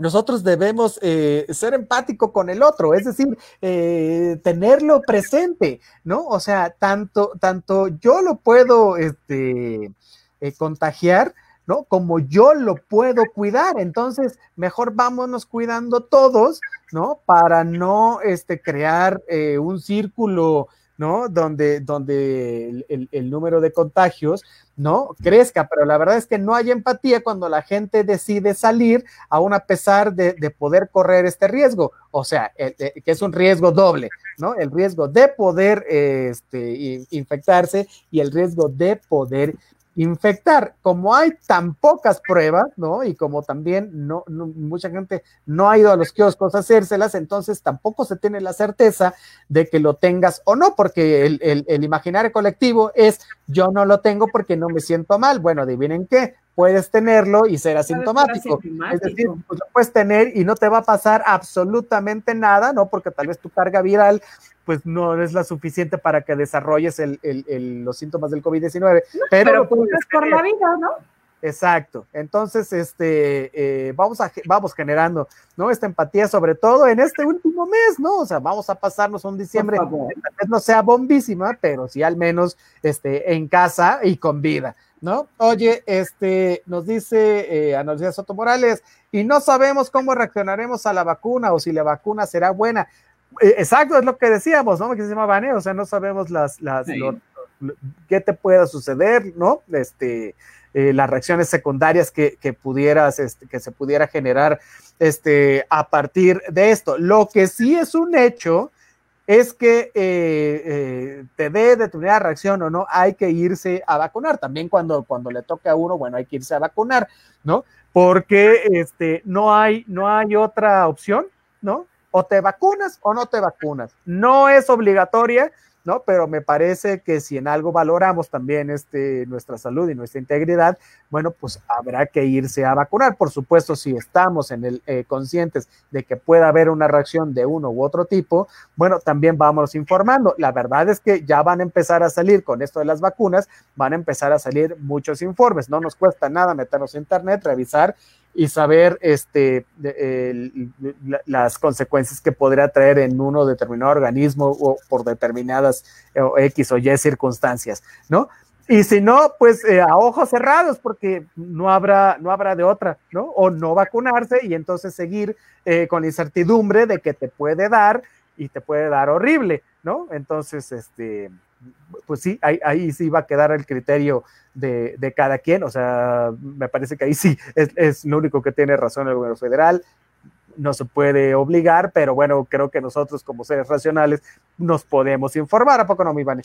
nosotros debemos eh, ser empático con el otro, es decir, eh, tenerlo presente, ¿no? O sea, tanto, tanto yo lo puedo este, eh, contagiar, ¿no? Como yo lo puedo cuidar. Entonces, mejor vámonos cuidando todos, ¿no? Para no este, crear un círculo ¿no? Donde, donde el, número de contagios, ¿no? Crezca, pero la verdad es que no hay empatía cuando la gente decide salir, aún a pesar de, poder correr este riesgo, o sea, que es un riesgo doble, ¿no? El riesgo de poder este, infectarse y el riesgo de poder infectar. Como hay tan pocas pruebas, ¿no? Y como también no, mucha gente no ha ido a los kioscos a hacérselas, entonces tampoco se tiene la certeza de que lo tengas o no, porque el, el, el imaginario colectivo es yo no lo tengo porque no me siento mal. Bueno, adivinen qué, puedes tenerlo y ser asintomático. Es decir, pues lo puedes tener y no te va a pasar absolutamente nada, ¿no? Porque tal vez tu carga viral pues no es la suficiente para que desarrolles el, el, los síntomas del COVID-19. pero, pero pues por la vida, ¿no? Exacto. Entonces, este, eh, vamos, a, vamos generando, ¿no? Esta empatía, sobre todo en este último mes, ¿no? O sea, vamos a pasarnos un diciembre, tal vez no sea bombísima, pero sí al menos, este, en casa y con vida, ¿no? Oye, este, nos dice eh, Ana Lucía Soto Morales, y no sabemos cómo reaccionaremos a la vacuna o si la vacuna será buena. Eh, exacto, es lo que decíamos, ¿no? Que se llama Vane, o sea, no sabemos las, las, Sí. lo- lo- qué te pueda suceder, ¿no? Este, eh, las reacciones secundarias que, que pudieras, este, que se pudiera generar este, a partir de esto. Lo que sí es un hecho es que eh, eh, te dé determinada reacción o no, hay que irse a vacunar. También cuando, cuando le toque a uno, bueno, hay que irse a vacunar, ¿no? Porque este, no, hay, no hay otra opción, ¿no? O te vacunas o no te vacunas. No es obligatoria, ¿no? Pero me parece que si en algo valoramos también este, nuestra salud y nuestra integridad, bueno, pues habrá que irse a vacunar. Por supuesto, si estamos en el, eh, conscientes de que pueda haber una reacción de uno u otro tipo, bueno, también vamos informando. La verdad es que ya van a empezar a salir con esto de las vacunas, van a empezar a salir muchos informes. No nos cuesta nada meternos a internet, revisar y saber este, las consecuencias que podría traer en uno determinado organismo o por determinadas eh, o X o Y circunstancias, ¿no? Y si no, pues eh, a ojos cerrados, porque no habrá, no habrá de otra, ¿no? O no vacunarse y entonces seguir eh, con la incertidumbre de que te puede dar y te puede dar horrible, ¿no? Entonces, este, pues sí, ahí, ahí sí va a quedar el criterio de, de, cada quien, o sea, me parece que ahí sí es, es, lo único que tiene razón el gobierno federal, no se puede obligar, pero bueno, creo que nosotros como seres racionales nos podemos informar, ¿a poco no, mi Vane?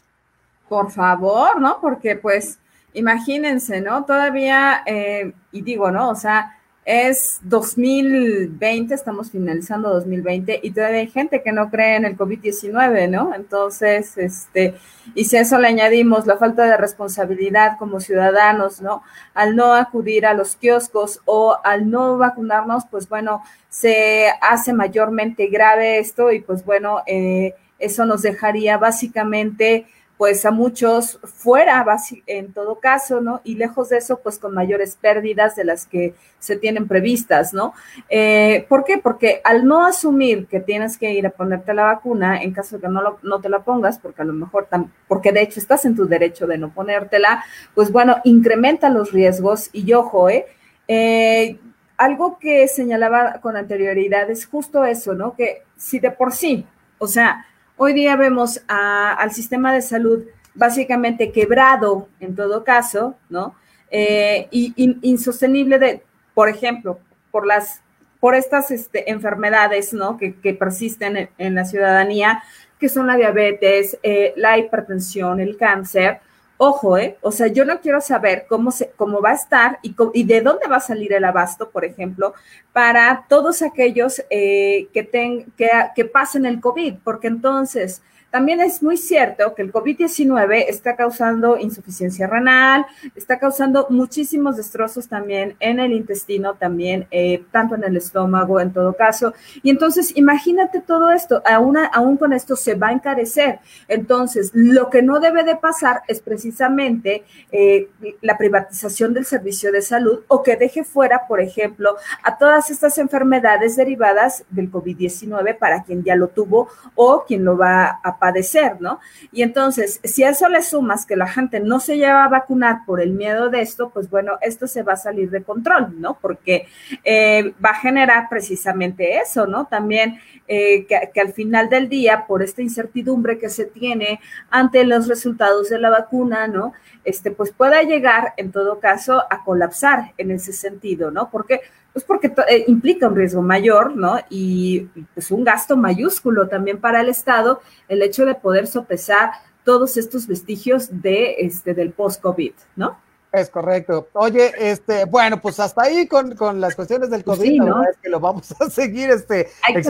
Por favor, ¿no? Porque pues imagínense, ¿no? Todavía, eh, y digo, ¿no? O sea, es 2020, estamos finalizando 2020 y todavía hay gente que no cree en el COVID-19, ¿no? Entonces, este, y si a eso le añadimos la falta de responsabilidad como ciudadanos, ¿no? Al no acudir a los kioscos o al no vacunarnos, pues bueno, se hace mayormente grave esto y pues bueno, eh, eso nos dejaría básicamente pues a muchos fuera en todo caso, ¿no? Y lejos de eso, pues con mayores pérdidas de las que se tienen previstas, ¿no? Eh, ¿Por qué? Porque al no asumir que tienes que ir a ponerte la vacuna, en caso de que no, lo, no te la pongas, porque a lo mejor, porque de hecho estás en tu derecho de no ponértela, pues bueno, incrementa los riesgos y ojo, ¿eh? eh algo que señalaba con anterioridad es justo eso, ¿no? Que si de por sí, o sea, Hoy día vemos a, al sistema de salud básicamente quebrado en todo caso, ¿no? Eh, y, insostenible de, por ejemplo, por las, por estas este, enfermedades, ¿no? Que, que persisten en, en, la ciudadanía, que son la diabetes, eh, la hipertensión, el cáncer. Ojo, ¿eh? O sea, yo no quiero saber cómo, se, cómo va a estar y, y de dónde va a salir el abasto, por ejemplo, para todos aquellos eh, que, ten, que pasen el COVID, porque entonces también es muy cierto que el COVID-19 está causando insuficiencia renal, está causando muchísimos destrozos también en el intestino, también, eh, tanto en el estómago, en todo caso. Y entonces, imagínate todo esto, aún, aún con esto se va a encarecer. Entonces, lo que no debe de pasar es precisamente eh, la privatización del servicio de salud o que deje fuera, por ejemplo, a todas estas enfermedades derivadas del COVID-19 para quien ya lo tuvo o quien lo va a padecer, ¿no? Y entonces, si a eso le sumas que la gente no se lleva a vacunar por el miedo de esto, pues bueno, esto se va a salir de control, ¿no? Porque eh, va a generar precisamente eso, ¿no? También eh, que, que, al final del día, por esta incertidumbre que se tiene ante los resultados de la vacuna, ¿no? Este, pues pueda llegar, en todo caso, a colapsar en ese sentido, ¿no? Porque pues porque eh, implica un riesgo mayor, ¿no? Y pues un gasto mayúsculo también para el Estado, el hecho de poder sopesar todos estos vestigios de este del post-COVID, ¿no? Es correcto. Oye, este, bueno, pues hasta ahí con, con las cuestiones del COVID, sí, ¿no? es que lo vamos a seguir este, Hay que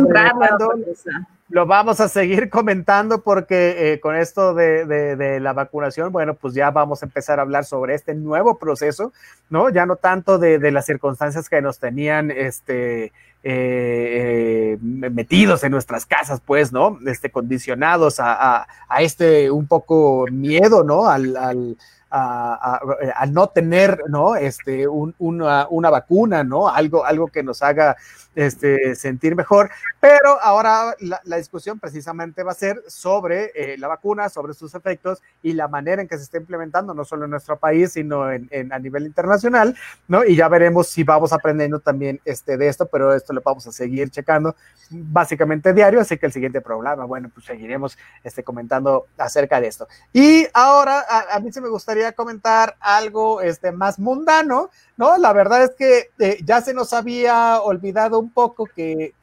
lo vamos a seguir comentando porque eh, con esto de, de, la vacunación, bueno, pues ya vamos a empezar a hablar sobre este nuevo proceso, ¿no? Ya no tanto de, de las circunstancias que nos tenían, este, eh, eh, metidos en nuestras casas, pues, ¿no? Este, condicionados a, a, este un poco miedo, ¿no? Al, a, no tener, ¿no? Este, una, una, vacuna, ¿no? Algo, algo que nos haga este, sentir mejor. Pero ahora la, discusión precisamente va a ser sobre eh, la vacuna, sobre sus efectos y la manera en que se está implementando, no solo en nuestro país, sino en, a nivel internacional, ¿no? Y ya veremos si vamos aprendiendo también este, de esto, pero esto lo vamos a seguir checando básicamente diario, así que el siguiente programa, bueno, pues seguiremos este, comentando acerca de esto. Y ahora a, a mí se me gustaría comentar algo este, más mundano, ¿no? La verdad es que eh, ya se nos había olvidado un poco que,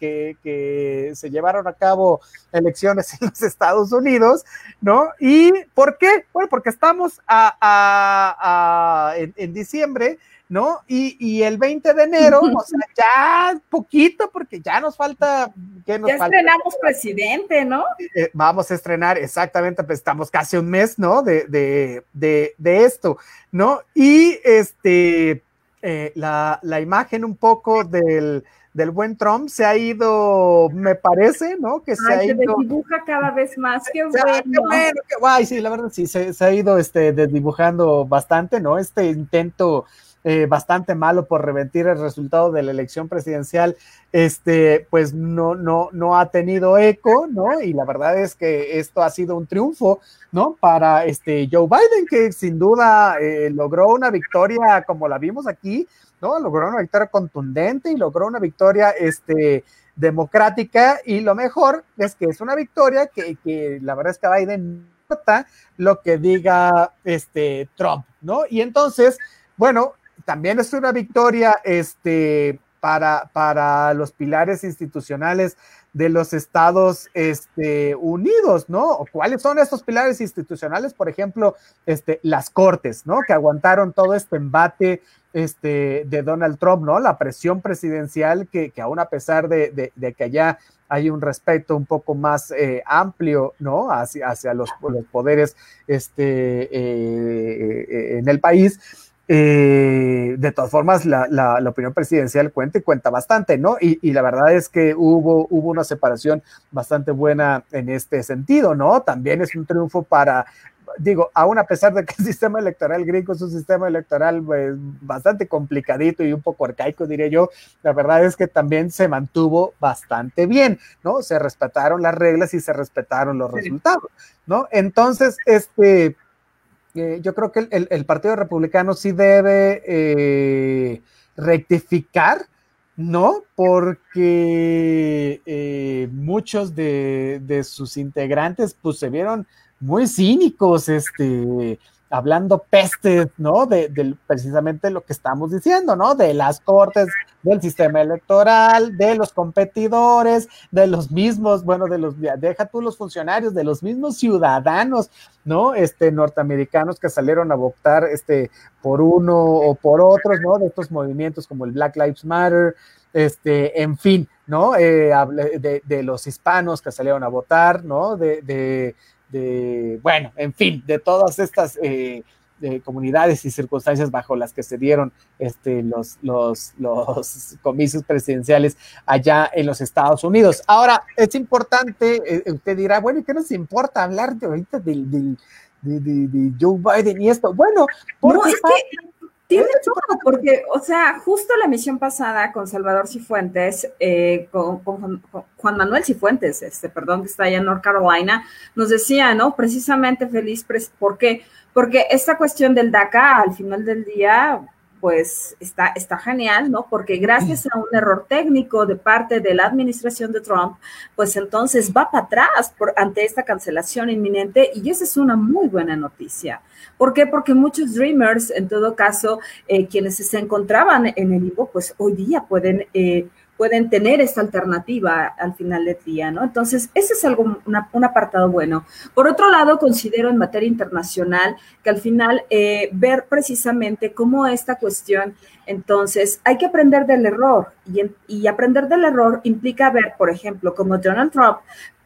se llevaron a cabo elecciones en los Estados Unidos, ¿no? ¿Y por qué? Bueno, porque estamos a, en, diciembre, ¿no? Y, el 20 de enero, o sea, ya poquito, porque ya nos falta. ¿qué nos ya estrenamos presidente, ¿no? Eh, vamos a estrenar, exactamente, pues estamos casi un mes, ¿no? De, de, de, de esto, ¿no? Y este eh, la, imagen un poco del, buen Trump se ha ido, me parece, ¿no? Que se ha ido. desdibuja cada vez más, qué bueno. guay, sí, la verdad sí, se, ha ido este, desdibujando bastante, ¿no? Este intento eh, bastante malo por revertir el resultado de la elección presidencial, este, pues no, no, no ha tenido eco, ¿no? Y la verdad es que esto ha sido un triunfo, ¿no? Para este Joe Biden, que sin duda eh, logró una victoria como la vimos aquí, ¿no? Logró una victoria contundente y logró una victoria, este, democrática y lo mejor es que es una victoria que, que la verdad es que Biden lo que diga este Trump, ¿no? Y entonces, bueno, también es una victoria este, para, para los pilares institucionales de los Estados este, Unidos, ¿no? ¿Cuáles son estos pilares institucionales? Por ejemplo, este, las cortes, ¿no? Que aguantaron todo este embate este, de Donald Trump, ¿no? La presión presidencial que, que aún a pesar de, que allá hay un respeto un poco más eh, amplio, ¿no? Hacia, hacia los, poderes este, eh, eh, en el país, eh, de todas formas, la, opinión presidencial cuenta y cuenta bastante, ¿no? Y, la verdad es que hubo, hubo una separación bastante buena en este sentido, ¿no? También es un triunfo para, digo, aún a pesar de que el sistema electoral gringo es un sistema electoral pues, bastante complicadito y un poco arcaico, diría yo, la verdad es que también se mantuvo bastante bien, ¿no? Se respetaron las reglas y se respetaron los resultados, ¿no? Entonces, este eh, yo creo que el, Partido Republicano sí debe eh, rectificar, ¿no? Porque eh, muchos de, sus integrantes pues se vieron muy cínicos, este, hablando pestes, ¿no? De, precisamente lo que estamos diciendo, ¿no? De las cortes, del sistema electoral, de los competidores, de los mismos, bueno, de los, deja tú los funcionarios, de los mismos ciudadanos, ¿no? Este, norteamericanos que salieron a votar, este, por uno o por otros, ¿no? De estos movimientos como el Black Lives Matter, este, en fin, ¿no? Eh, de, de, los hispanos que salieron a votar, ¿no? de de, bueno, en fin, de todas estas eh, comunidades y circunstancias bajo las que se dieron este, los, los, los comicios presidenciales allá en los Estados Unidos. Ahora, es importante, eh, usted dirá, bueno, ¿y qué nos importa hablar de ahorita del, de, Joe Biden y esto? Bueno, porque es que tiene todo, porque, o sea, justo la emisión pasada con Salvador Cifuentes, eh, con, Juan Manuel Cifuentes, este, perdón, que está allá en North Carolina, nos decía, ¿no? Precisamente feliz, ¿por qué? Porque esta cuestión del DACA, al final del día, pues está, está genial, ¿no? Porque gracias a un error técnico de parte de la administración de Trump, pues entonces va para atrás por, ante esta cancelación inminente y esa es una muy buena noticia. ¿Por qué? Porque muchos Dreamers, en todo caso, eh, quienes se encontraban en el limbo, pues hoy día pueden... Eh, pueden tener esta alternativa al final del día, ¿no? Entonces, ese es algo, un apartado bueno. Por otro lado, considero en materia internacional que al final eh, ver precisamente cómo esta cuestión, entonces, hay que aprender del error y, y aprender del error implica ver, por ejemplo, como Donald Trump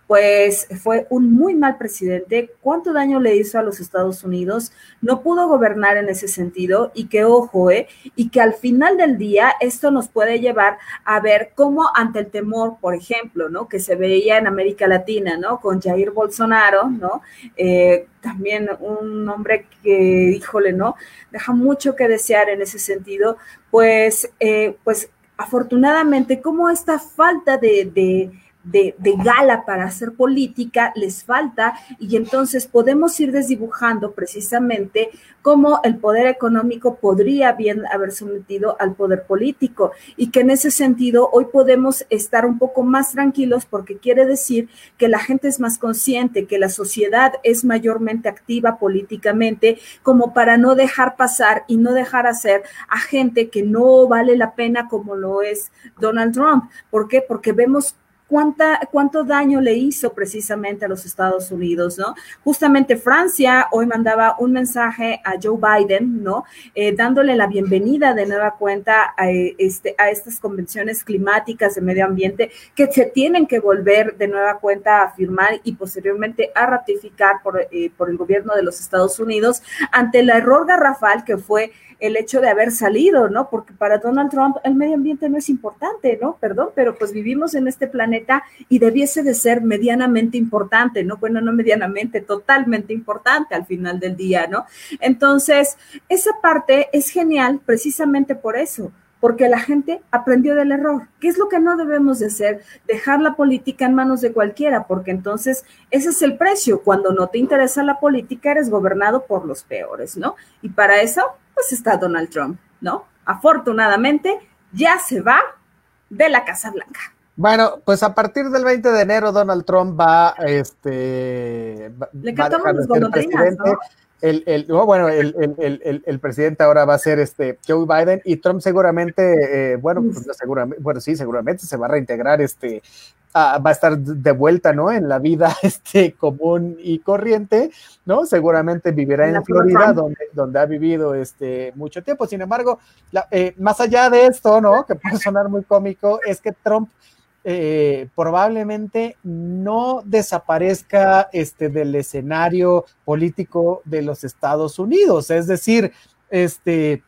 pues fue un muy mal presidente. ¿Cuánto daño le hizo a los Estados Unidos? No pudo gobernar en ese sentido y que, ojo, ¿eh? y que al final del día esto nos puede llevar a ver cómo ante el temor, por ejemplo, ¿no? Que se veía en América Latina, ¿no? Con Jair Bolsonaro, ¿no? Eh, también un hombre que, híjole, ¿no? Deja mucho que desear en ese sentido, pues, eh, pues afortunadamente, como esta falta de, de de, gala para hacer política les falta y entonces podemos ir desdibujando precisamente cómo el poder económico podría bien haber sometido al poder político y que en ese sentido hoy podemos estar un poco más tranquilos porque quiere decir que la gente es más consciente, que la sociedad es mayormente activa políticamente como para no dejar pasar y no dejar hacer a gente que no vale la pena como lo es Donald Trump. ¿Por qué? Porque vemos cuánta, cuánto daño le hizo precisamente a los Estados Unidos, ¿no? Justamente Francia hoy mandaba un mensaje a Joe Biden, ¿no? Eh, dándole la bienvenida de nueva cuenta a, este, a estas convenciones climáticas de medio ambiente que se tienen que volver de nueva cuenta a firmar y posteriormente a ratificar por, eh, por el gobierno de los Estados Unidos ante el error garrafal que fue el hecho de haber salido, ¿no? Porque para Donald Trump el medio ambiente no es importante, ¿no? Perdón, pero pues vivimos en este planeta y debiese de ser medianamente importante, ¿no? Bueno, no medianamente, totalmente importante al final del día, ¿no? Entonces, esa parte es genial precisamente por eso porque la gente aprendió del error. ¿Qué es lo que no debemos de hacer? Dejar la política en manos de cualquiera, porque entonces ese es el precio. Cuando no te interesa la política, eres gobernado por los peores, ¿no? Y para eso, pues está Donald Trump, ¿no? Afortunadamente, ya se va de la Casa Blanca. Bueno, pues a partir del 20 de enero Donald Trump va, este, le cantamos los ¿no? el, el oh, bueno, el, el, el, presidente ahora va a ser este Joe Biden y Trump seguramente, eh, bueno, pues seguramente, bueno, sí, seguramente se va a reintegrar, este, va a estar de vuelta, ¿no? En la vida este, común y corriente, ¿no? Seguramente vivirá en, Florida, donde, donde ha vivido este, mucho tiempo. Sin embargo, eh, más allá de esto, ¿no? Que puede sonar muy cómico, es que Trump eh, probablemente no desaparezca este, del escenario político de los Estados Unidos. Es decir, este,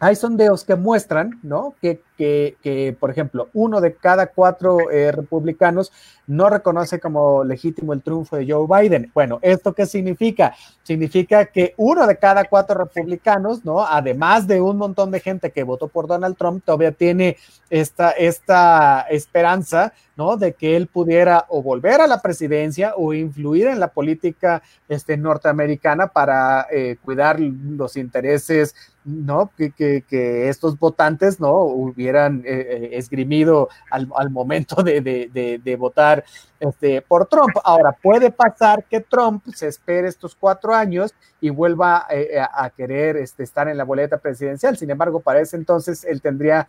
hay sondeos que muestran, ¿no? Que, que, por ejemplo, uno de cada cuatro eh, republicanos no reconoce como legítimo el triunfo de Joe Biden. Bueno, ¿esto qué significa? Significa que uno de cada cuatro republicanos, ¿no? Además de un montón de gente que votó por Donald Trump, todavía tiene esta, esta esperanza, ¿no? De que él pudiera o volver a la presidencia o influir en la política este, norteamericana para eh, cuidar los intereses, ¿no? Que, que, estos votantes, ¿no? Hubieran eh, eh, esgrimido al, al momento de, de, de votar este, por Trump. Ahora, puede pasar que Trump se espere estos cuatro años y vuelva eh, eh, a, querer este, estar en la boleta presidencial. Sin embargo, para ese entonces él tendría,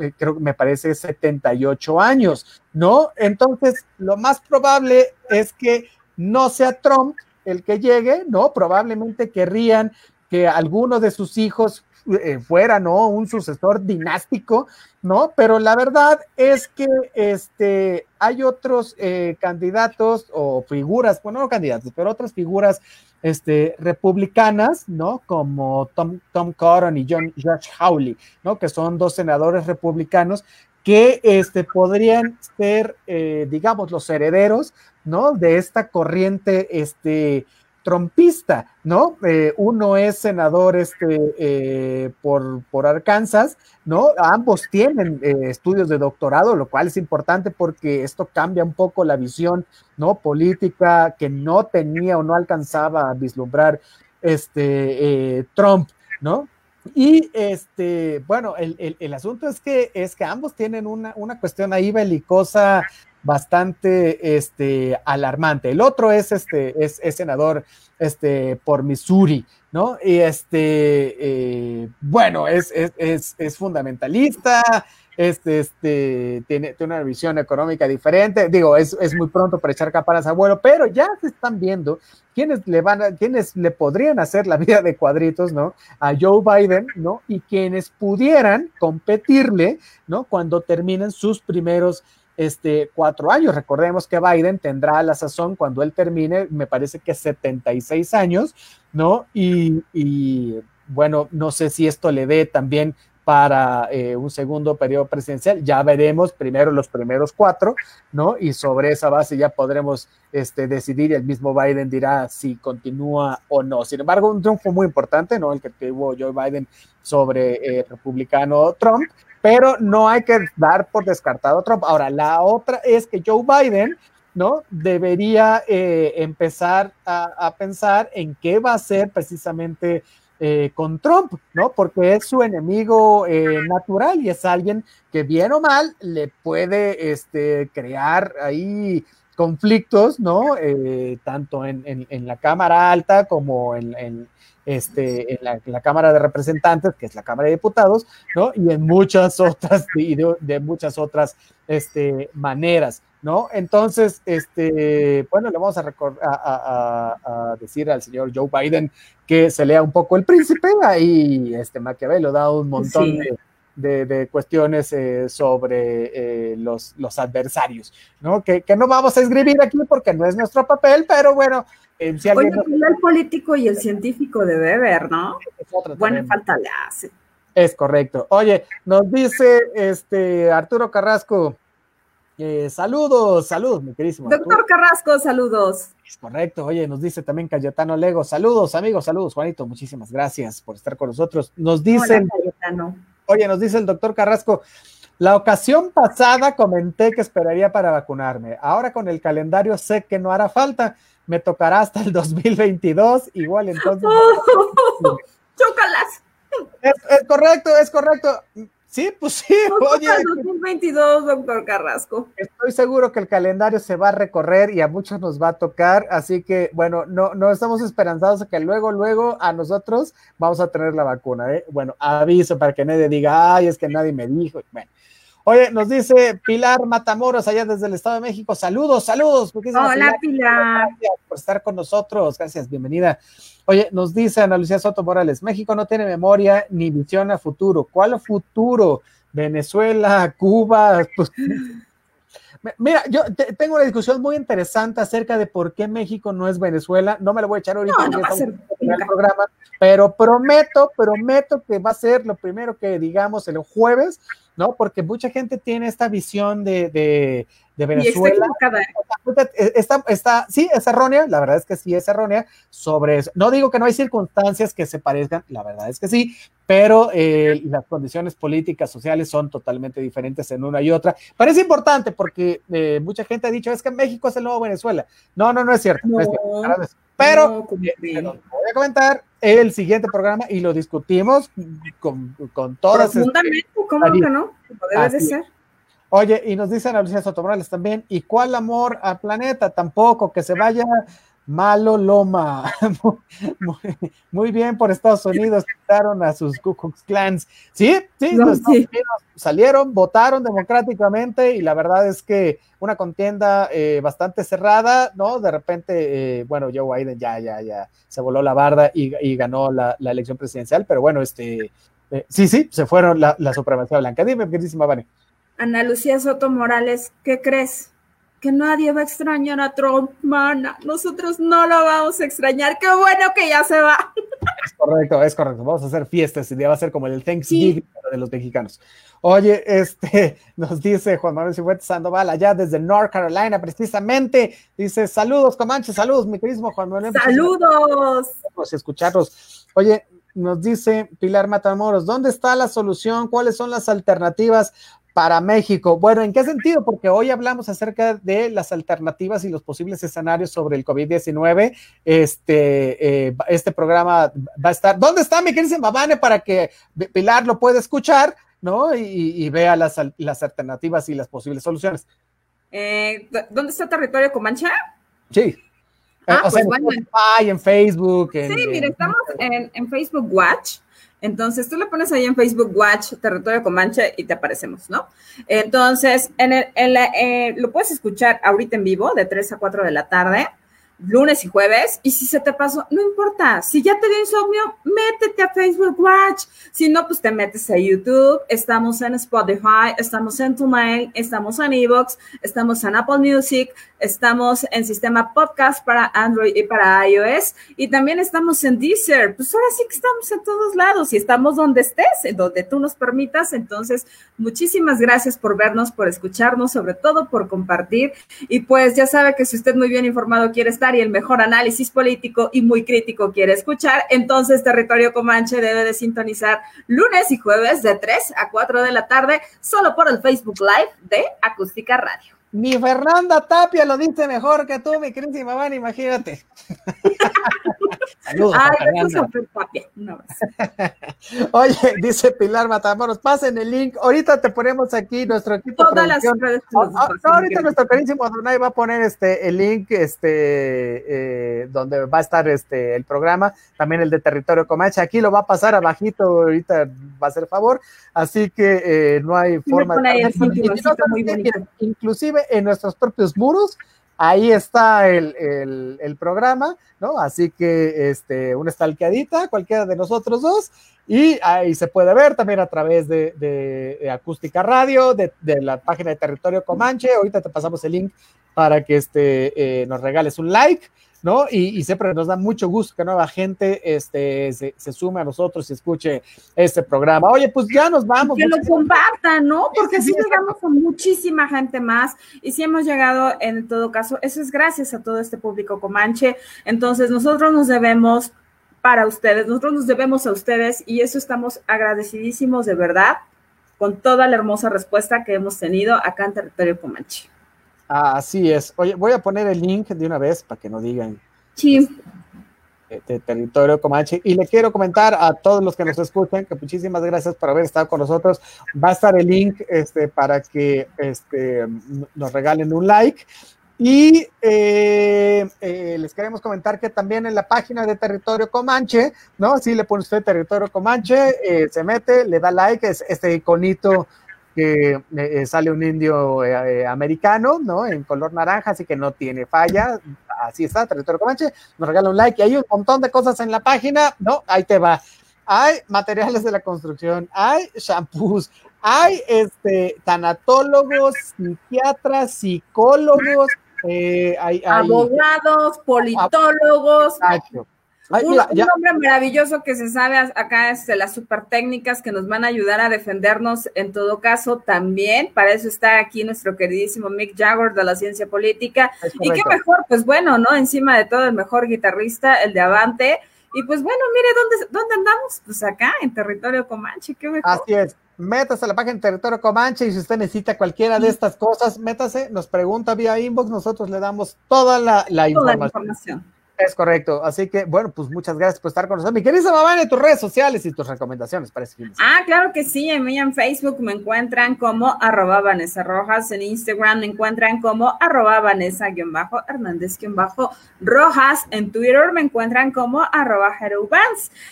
eh, creo que me parece, 78 años, ¿no? Entonces, lo más probable es que no sea Trump el que llegue, ¿no? Probablemente querrían que alguno de sus hijos eh, fuera, ¿no? Un sucesor dinástico, ¿no? Pero la verdad es que este, hay otros eh, candidatos o figuras, bueno, no candidatos, pero otras figuras este, republicanas, ¿no? Como Tom, Tom Cotton y John, Josh Hawley, ¿no? Que son dos senadores republicanos que este, podrían ser, eh, digamos, los herederos, ¿no? De esta corriente, este, trompista, ¿no? Eh, uno es senador este, eh, por, por, Arkansas, ¿no? Ambos tienen eh, estudios de doctorado, lo cual es importante porque esto cambia un poco la visión, ¿no? Política que no tenía o no alcanzaba a vislumbrar este, Trump, ¿no? Y este, bueno, el, el, el, asunto es que, es que ambos tienen una, una cuestión ahí belicosa bastante este, alarmante. El otro es, este, es, senador este, por Missouri, ¿no? Y este, eh, bueno, es, es, es, fundamentalista, este, este, tiene, tiene, una visión económica diferente. Digo, es, muy pronto para echar capanas a vuelo, pero ya se están viendo quiénes le van a, quiénes le podrían hacer la vida de cuadritos, ¿no? A Joe Biden, ¿no? Y quienes pudieran competirle, ¿no? Cuando terminen sus primeros este, cuatro años. Recordemos que Biden tendrá la sazón cuando él termine, me parece que 76 años, ¿no? Y, y bueno, no sé si esto le dé también para eh, un segundo periodo presidencial. Ya veremos primero los primeros cuatro, ¿no? Y sobre esa base ya podremos este, decidir el mismo Biden dirá si continúa o no. Sin embargo, un triunfo muy importante, ¿no? El que tuvo Joe Biden sobre el republicano Trump, pero no hay que dar por descartado a Trump. Ahora, la otra es que Joe Biden, ¿no? Debería eh, empezar a pensar en qué va a ser precisamente eh, con Trump, ¿no? Porque es su enemigo eh, natural y es alguien que bien o mal le puede este, crear ahí conflictos, ¿no? Eh, tanto en, la Cámara Alta como en, este, la, Cámara de Representantes, que es la Cámara de Diputados, ¿no? Y en muchas otras, de, de muchas otras este, maneras. ¿No? Entonces, este, bueno, le vamos a, a, a, decir al señor Joe Biden que se lea un poco El Príncipe, ahí este Maquiavelo da un montón sí. de, de, de, cuestiones eh, sobre eh, los, los, adversarios, ¿no? Que, que, no vamos a escribir aquí porque no es nuestro papel, pero bueno. Eh, si Oye, no... el político y el científico debe ver, ¿no? Buena falta le hace. Es correcto. Oye, nos dice este Arturo Carrasco, eh, saludos, saludos, mi querísimo. Doctor Carrasco, saludos. Es correcto. Oye, nos dice también Cayetano Lego. Saludos, amigos, saludos, Juanito. Muchísimas gracias por estar con nosotros. Nos dicen. Hola, oye, nos dice el doctor Carrasco. La ocasión pasada comenté que esperaría para vacunarme. Ahora con el calendario sé que no hará falta. Me tocará hasta el 2022. Igual entonces. Oh, ¡Chócalas! Es, es correcto, es correcto. Sí, pues sí. Oye, 2022, doctor Carrasco. Estoy seguro que el calendario se va a recorrer y a muchos nos va a tocar, así que bueno, no, no estamos esperanzados a que luego, luego a nosotros vamos a tener la vacuna. ¿eh? Bueno, aviso para que nadie diga, ay, es que nadie me dijo. Bueno. Oye, nos dice Pilar Matamoros allá desde el Estado de México. Saludos, saludos. Hola, Pilar. Pilar. Gracias por estar con nosotros. Gracias, bienvenida. Oye, nos dice Ana Lucía Soto Morales, México no tiene memoria ni visión a futuro. ¿Cuál futuro? Venezuela, Cuba. Pues, mira, yo te, tengo una discusión muy interesante acerca de por qué México no es Venezuela. No me lo voy a echar ahorita no, no va a ser en el programa, pero prometo, prometo que va a ser lo primero que digamos el jueves, ¿no? Porque mucha gente tiene esta visión de, de, de Venezuela. Está, está, sí, es errónea, la verdad es que sí es errónea sobre eso. No digo que no hay circunstancias que se parezcan, la verdad es que sí, pero eh, las condiciones políticas, sociales son totalmente diferentes en una y otra. Parece importante porque eh, mucha gente ha dicho es que México es el nuevo Venezuela. No, no, no es cierto. No, no es cierto. Pero no, eh, voy a comentar el siguiente programa y lo discutimos con, con todas. Profundamente, ¿cómo que no? Debe de ser. Oye, y nos dicen a Lucía Sotomorales también, ¿y cuál amor al planeta? Tampoco, que se vaya malo Loma. muy, muy, bien por Estados Unidos, quitaron a sus Ku Klux Klans. Sí, sí, no, los sí. salieron, votaron democráticamente y la verdad es que una contienda eh, bastante cerrada, ¿no? De repente, eh, bueno, Joe Biden ya, ya, ya se voló la barda y, y ganó la, la, elección presidencial, pero bueno, este, eh, sí, sí, se fueron la, la supremacía blanca. Dime, queridísima Vane. Ana Lucía Soto Morales, ¿qué crees? Que nadie va a extrañar a Trump, mana. Nosotros no lo vamos a extrañar. Qué bueno que ya se va. Es correcto, es correcto. Vamos a hacer fiestas y día va a ser como el Thanksgiving sí. de los mexicanos. Oye, este, nos dice Juan Manuel Cifuentes Sandoval, allá desde North Carolina, precisamente. Dice, saludos, Comanche, saludos, mi querísimo Juan Manuel. Saludos. Vamos a escucharlos. Oye, nos dice Pilar Matamoros, ¿dónde está la solución? ¿Cuáles son las alternativas para México. Bueno, ¿en qué sentido? Porque hoy hablamos acerca de las alternativas y los posibles escenarios sobre el COVID-19. Este, eh, este programa va a estar. ¿Dónde está mi querida Babane para que Pilar lo pueda escuchar, ¿no? Y, y vea las, las, alternativas y las posibles soluciones. Eh, ¿Dónde está Territorio Comancha? Sí. Ah, o sea, pues en, bueno. Spotify, en Facebook. En, sí, mire, estamos en, en Facebook Watch. Entonces tú le pones ahí en Facebook Watch Territorio Comanche y te aparecemos, ¿no? Entonces, en el, en la, eh, lo puedes escuchar ahorita en vivo de 3 a 4 de la tarde lunes y jueves. Y si se te pasó, no importa. Si ya te dio insomnio, métete a Facebook Watch. Si no, pues te metes a YouTube. Estamos en Spotify, estamos en TuneIn, estamos en Evox, estamos en Apple Music, estamos en sistema podcast para Android y para iOS. Y también estamos en Deezer. Pues ahora sí que estamos en todos lados y estamos donde estés, en donde tú nos permitas. Entonces, muchísimas gracias por vernos, por escucharnos, sobre todo por compartir. Y pues ya sabe que si usted muy bien informado quiere estar y el mejor análisis político y muy crítico quiere escuchar, entonces Territorio Comanche debe de sintonizar lunes y jueves de 3 a 4 de la tarde solo por el Facebook Live de Acústica Radio. Mi Fernanda Tapia lo dice mejor que tú, mi queridísima Van, imagínate. Saludos. Ay, Tapia. Oye, dice Pilar Matamoros, pasen el link. Ahorita te ponemos aquí nuestro equipo. Todas las redes. Oh, oh, no, ahorita nuestro carísimo Donay va a poner este el link, este, eh, donde va a estar este el programa, también el de Territorio Comanche. Aquí lo va a pasar abajito, ahorita va a ser favor. Así que eh, no hay forma de. Inclusive en nuestros propios muros. Ahí está el, programa, ¿no? Así que este, una estalqueadita, cualquiera de nosotros dos, y ahí se puede ver también a través de, Acústica Radio, de, la página de Territorio Comanche. Ahorita te pasamos el link para que este, eh, nos regales un like ¿no? Y, siempre nos da mucho gusto que nueva gente este, se, sume a nosotros y escuche este programa. Oye, pues ya nos vamos. Que lo compartan, ¿no? Porque así llegamos a muchísima gente más y si hemos llegado en todo caso, eso es gracias a todo este público comanche. Entonces nosotros nos debemos para ustedes, nosotros nos debemos a ustedes y eso estamos agradecidísimos de verdad con toda la hermosa respuesta que hemos tenido acá en Territorio Comanche. Así es. Oye, voy a poner el link de una vez para que no digan. Sí. Este, de territorio Comanche. Y le quiero comentar a todos los que nos escuchan que muchísimas gracias por haber estado con nosotros. Va a estar el link este, para que este, nos regalen un like. Y eh, eh, les queremos comentar que también en la página de Territorio Comanche, ¿no? Si le pone usted Territorio Comanche, eh, se mete, le da like, es este iconito que eh, sale un indio eh, americano, ¿no? En color naranja, así que no tiene falla. Así está, Territorio Comanche. Nos regala un like y hay un montón de cosas en la página, ¿no? Ahí te va. Hay materiales de la construcción, hay shampoos, hay este, tanatólogos, psiquiatras, psicólogos, eh, hay, abogados, politólogos. Exacto un, hombre maravilloso que se sabe acá es este, las super técnicas que nos van a ayudar a defendernos en todo caso también. Para eso está aquí nuestro queridísimo Mick Jagger de la ciencia política. Y qué mejor, pues bueno, ¿no? Encima de todo, el mejor guitarrista, el de Avante. Y pues bueno, mire, ¿dónde, dónde andamos? Pues acá, en territorio Comanche, qué mejor. Así es. Métase a la página Territorio Comanche y si usted necesita cualquiera de estas cosas, métase, nos pregunta vía inbox, nosotros le damos toda la, la información. Es correcto. Así que, bueno, pues muchas gracias por estar con nosotros. Mi querida Mamá, en tus redes sociales y tus recomendaciones para este Ah, claro que sí. En mí en Facebook me encuentran como arroba Vanessa Rojas. En Instagram me encuentran como arroba Vanessa-Hernández-Rojas. En Twitter me encuentran como arroba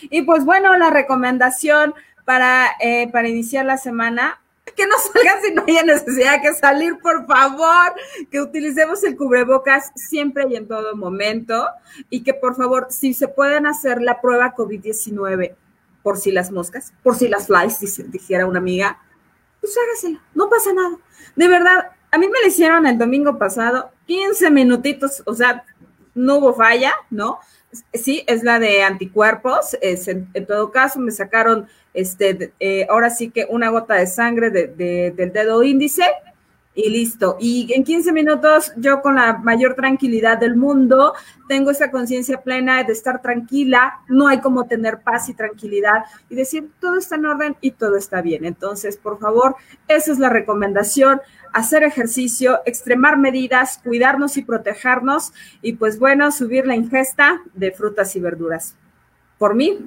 Y pues bueno, la recomendación para, eh, para iniciar la semana que no salgan si no haya necesidad que salir, por favor, que utilicemos el cubrebocas siempre y en todo momento y que por favor, si se pueden hacer la prueba COVID-19 por si las moscas, por si las flies, dijera una amiga, pues hágasela, no pasa nada. De verdad, a mí me la hicieron el domingo pasado, 15 minutitos, o sea, no hubo falla, ¿no? Sí, es la de anticuerpos, es en todo caso me sacaron este, eh, ahora sí que una gota de sangre del dedo índice y listo. Y en 15 minutos yo con la mayor tranquilidad del mundo tengo esa conciencia plena de estar tranquila, no hay como tener paz y tranquilidad y decir todo está en orden y todo está bien. Entonces, por favor, esa es la recomendación, hacer ejercicio, extremar medidas, cuidarnos y protegernos y pues bueno, subir la ingesta de frutas y verduras. Por mí,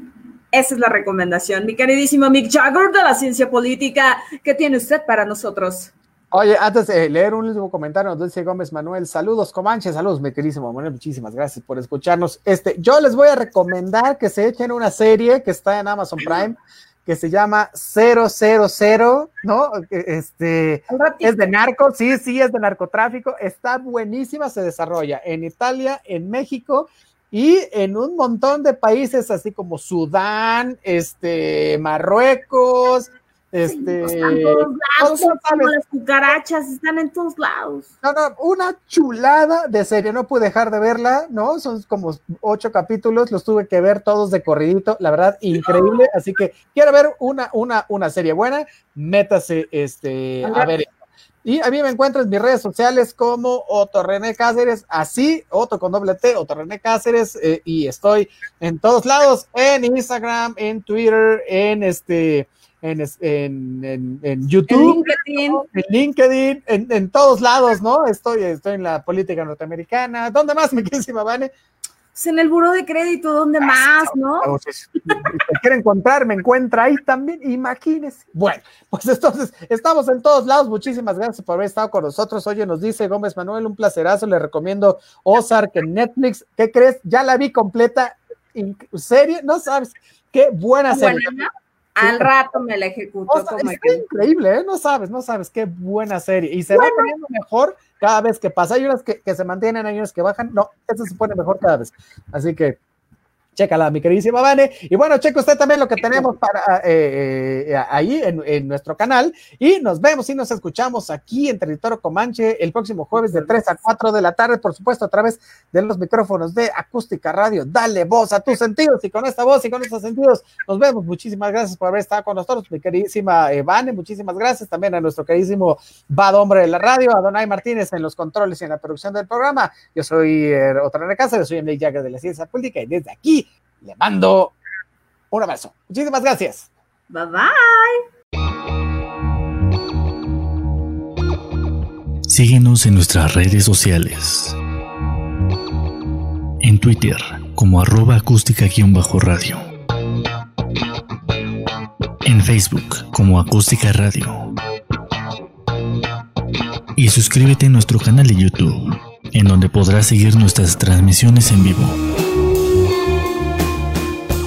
esa es la recomendación. Mi queridísimo Mick Jagger de la ciencia política, ¿qué tiene usted para nosotros? Oye, antes de leer un último comentario, dice Gómez Manuel, saludos Comanche, saludos mi queridísimo Manuel, muchísimas gracias por escucharnos. Este, yo les voy a recomendar que se echen una serie que está en Amazon Prime, que se llama 000, ¿no? Este es de narco, sí, sí, es de narcotráfico, está buenísima, se desarrolla en Italia, en México y en un montón de países así como Sudán, este, Marruecos, este, están en todos lados, son como las cucarachas, están en todos lados. No, no, una chulada de serie, no pude dejar de verla, ¿no? Son como ocho capítulos, los tuve que ver todos de corridito, la verdad, increíble, así que quiero ver una, una, una serie buena, métase, este, a ver. Y a mí me encuentro en mis redes sociales como Otto René Cáceres, así, Otto con doble T, Otto René Cáceres, eh, y estoy en todos lados, en Instagram, en Twitter, en este, en, en, en, YouTube, en LinkedIn, en, todos lados, ¿no? Estoy, estoy en la política norteamericana. ¿Dónde más, mi querísima Vane? Pues en el buro de crédito, ¿dónde más, no? Si quiere encontrar, me encuentra ahí también, imagínese. Bueno, pues entonces, estamos en todos lados. Muchísimas gracias por haber estado con nosotros. Oye, nos dice Gómez Manuel, un placerazo. Le recomiendo Ozark en Netflix. ¿Qué crees? Ya la vi completa. ¿Serie? No sabes. Qué buena serie. Al rato me la ejecuto. es increíble, ¿eh? No sabes, no sabes, qué buena serie. Y se va poniendo mejor cada vez que pasa. Hay unas que, que se mantienen, hay unas que bajan. No, esta se pone mejor cada vez. Así que Chécala, mi queridísima Vane. Y bueno, cheque usted también lo que tenemos para eh, eh, ahí en, nuestro canal. Y nos vemos y nos escuchamos aquí en Territorio Comanche el próximo jueves de 3 a 4 de la tarde, por supuesto, a través de los micrófonos de Acústica Radio. Dale voz a tus sentidos y con esta voz y con estos sentidos nos vemos. Muchísimas gracias por haber estado con nosotros, mi queridísima eh, Vane. Muchísimas gracias también a nuestro queridísimo Bad Hombre de la Radio, a Donay Martínez en los controles y en la producción del programa. Yo soy otra de casa, soy Emily Jagger de la Ciencia Política y desde aquí le mando un abrazo. Muchísimas gracias. Bye bye. Síguenos en nuestras redes sociales. En Twitter como arroba acústica-radio. En Facebook como acústica radio. Y suscríbete a nuestro canal de YouTube, en donde podrás seguir nuestras transmisiones en vivo.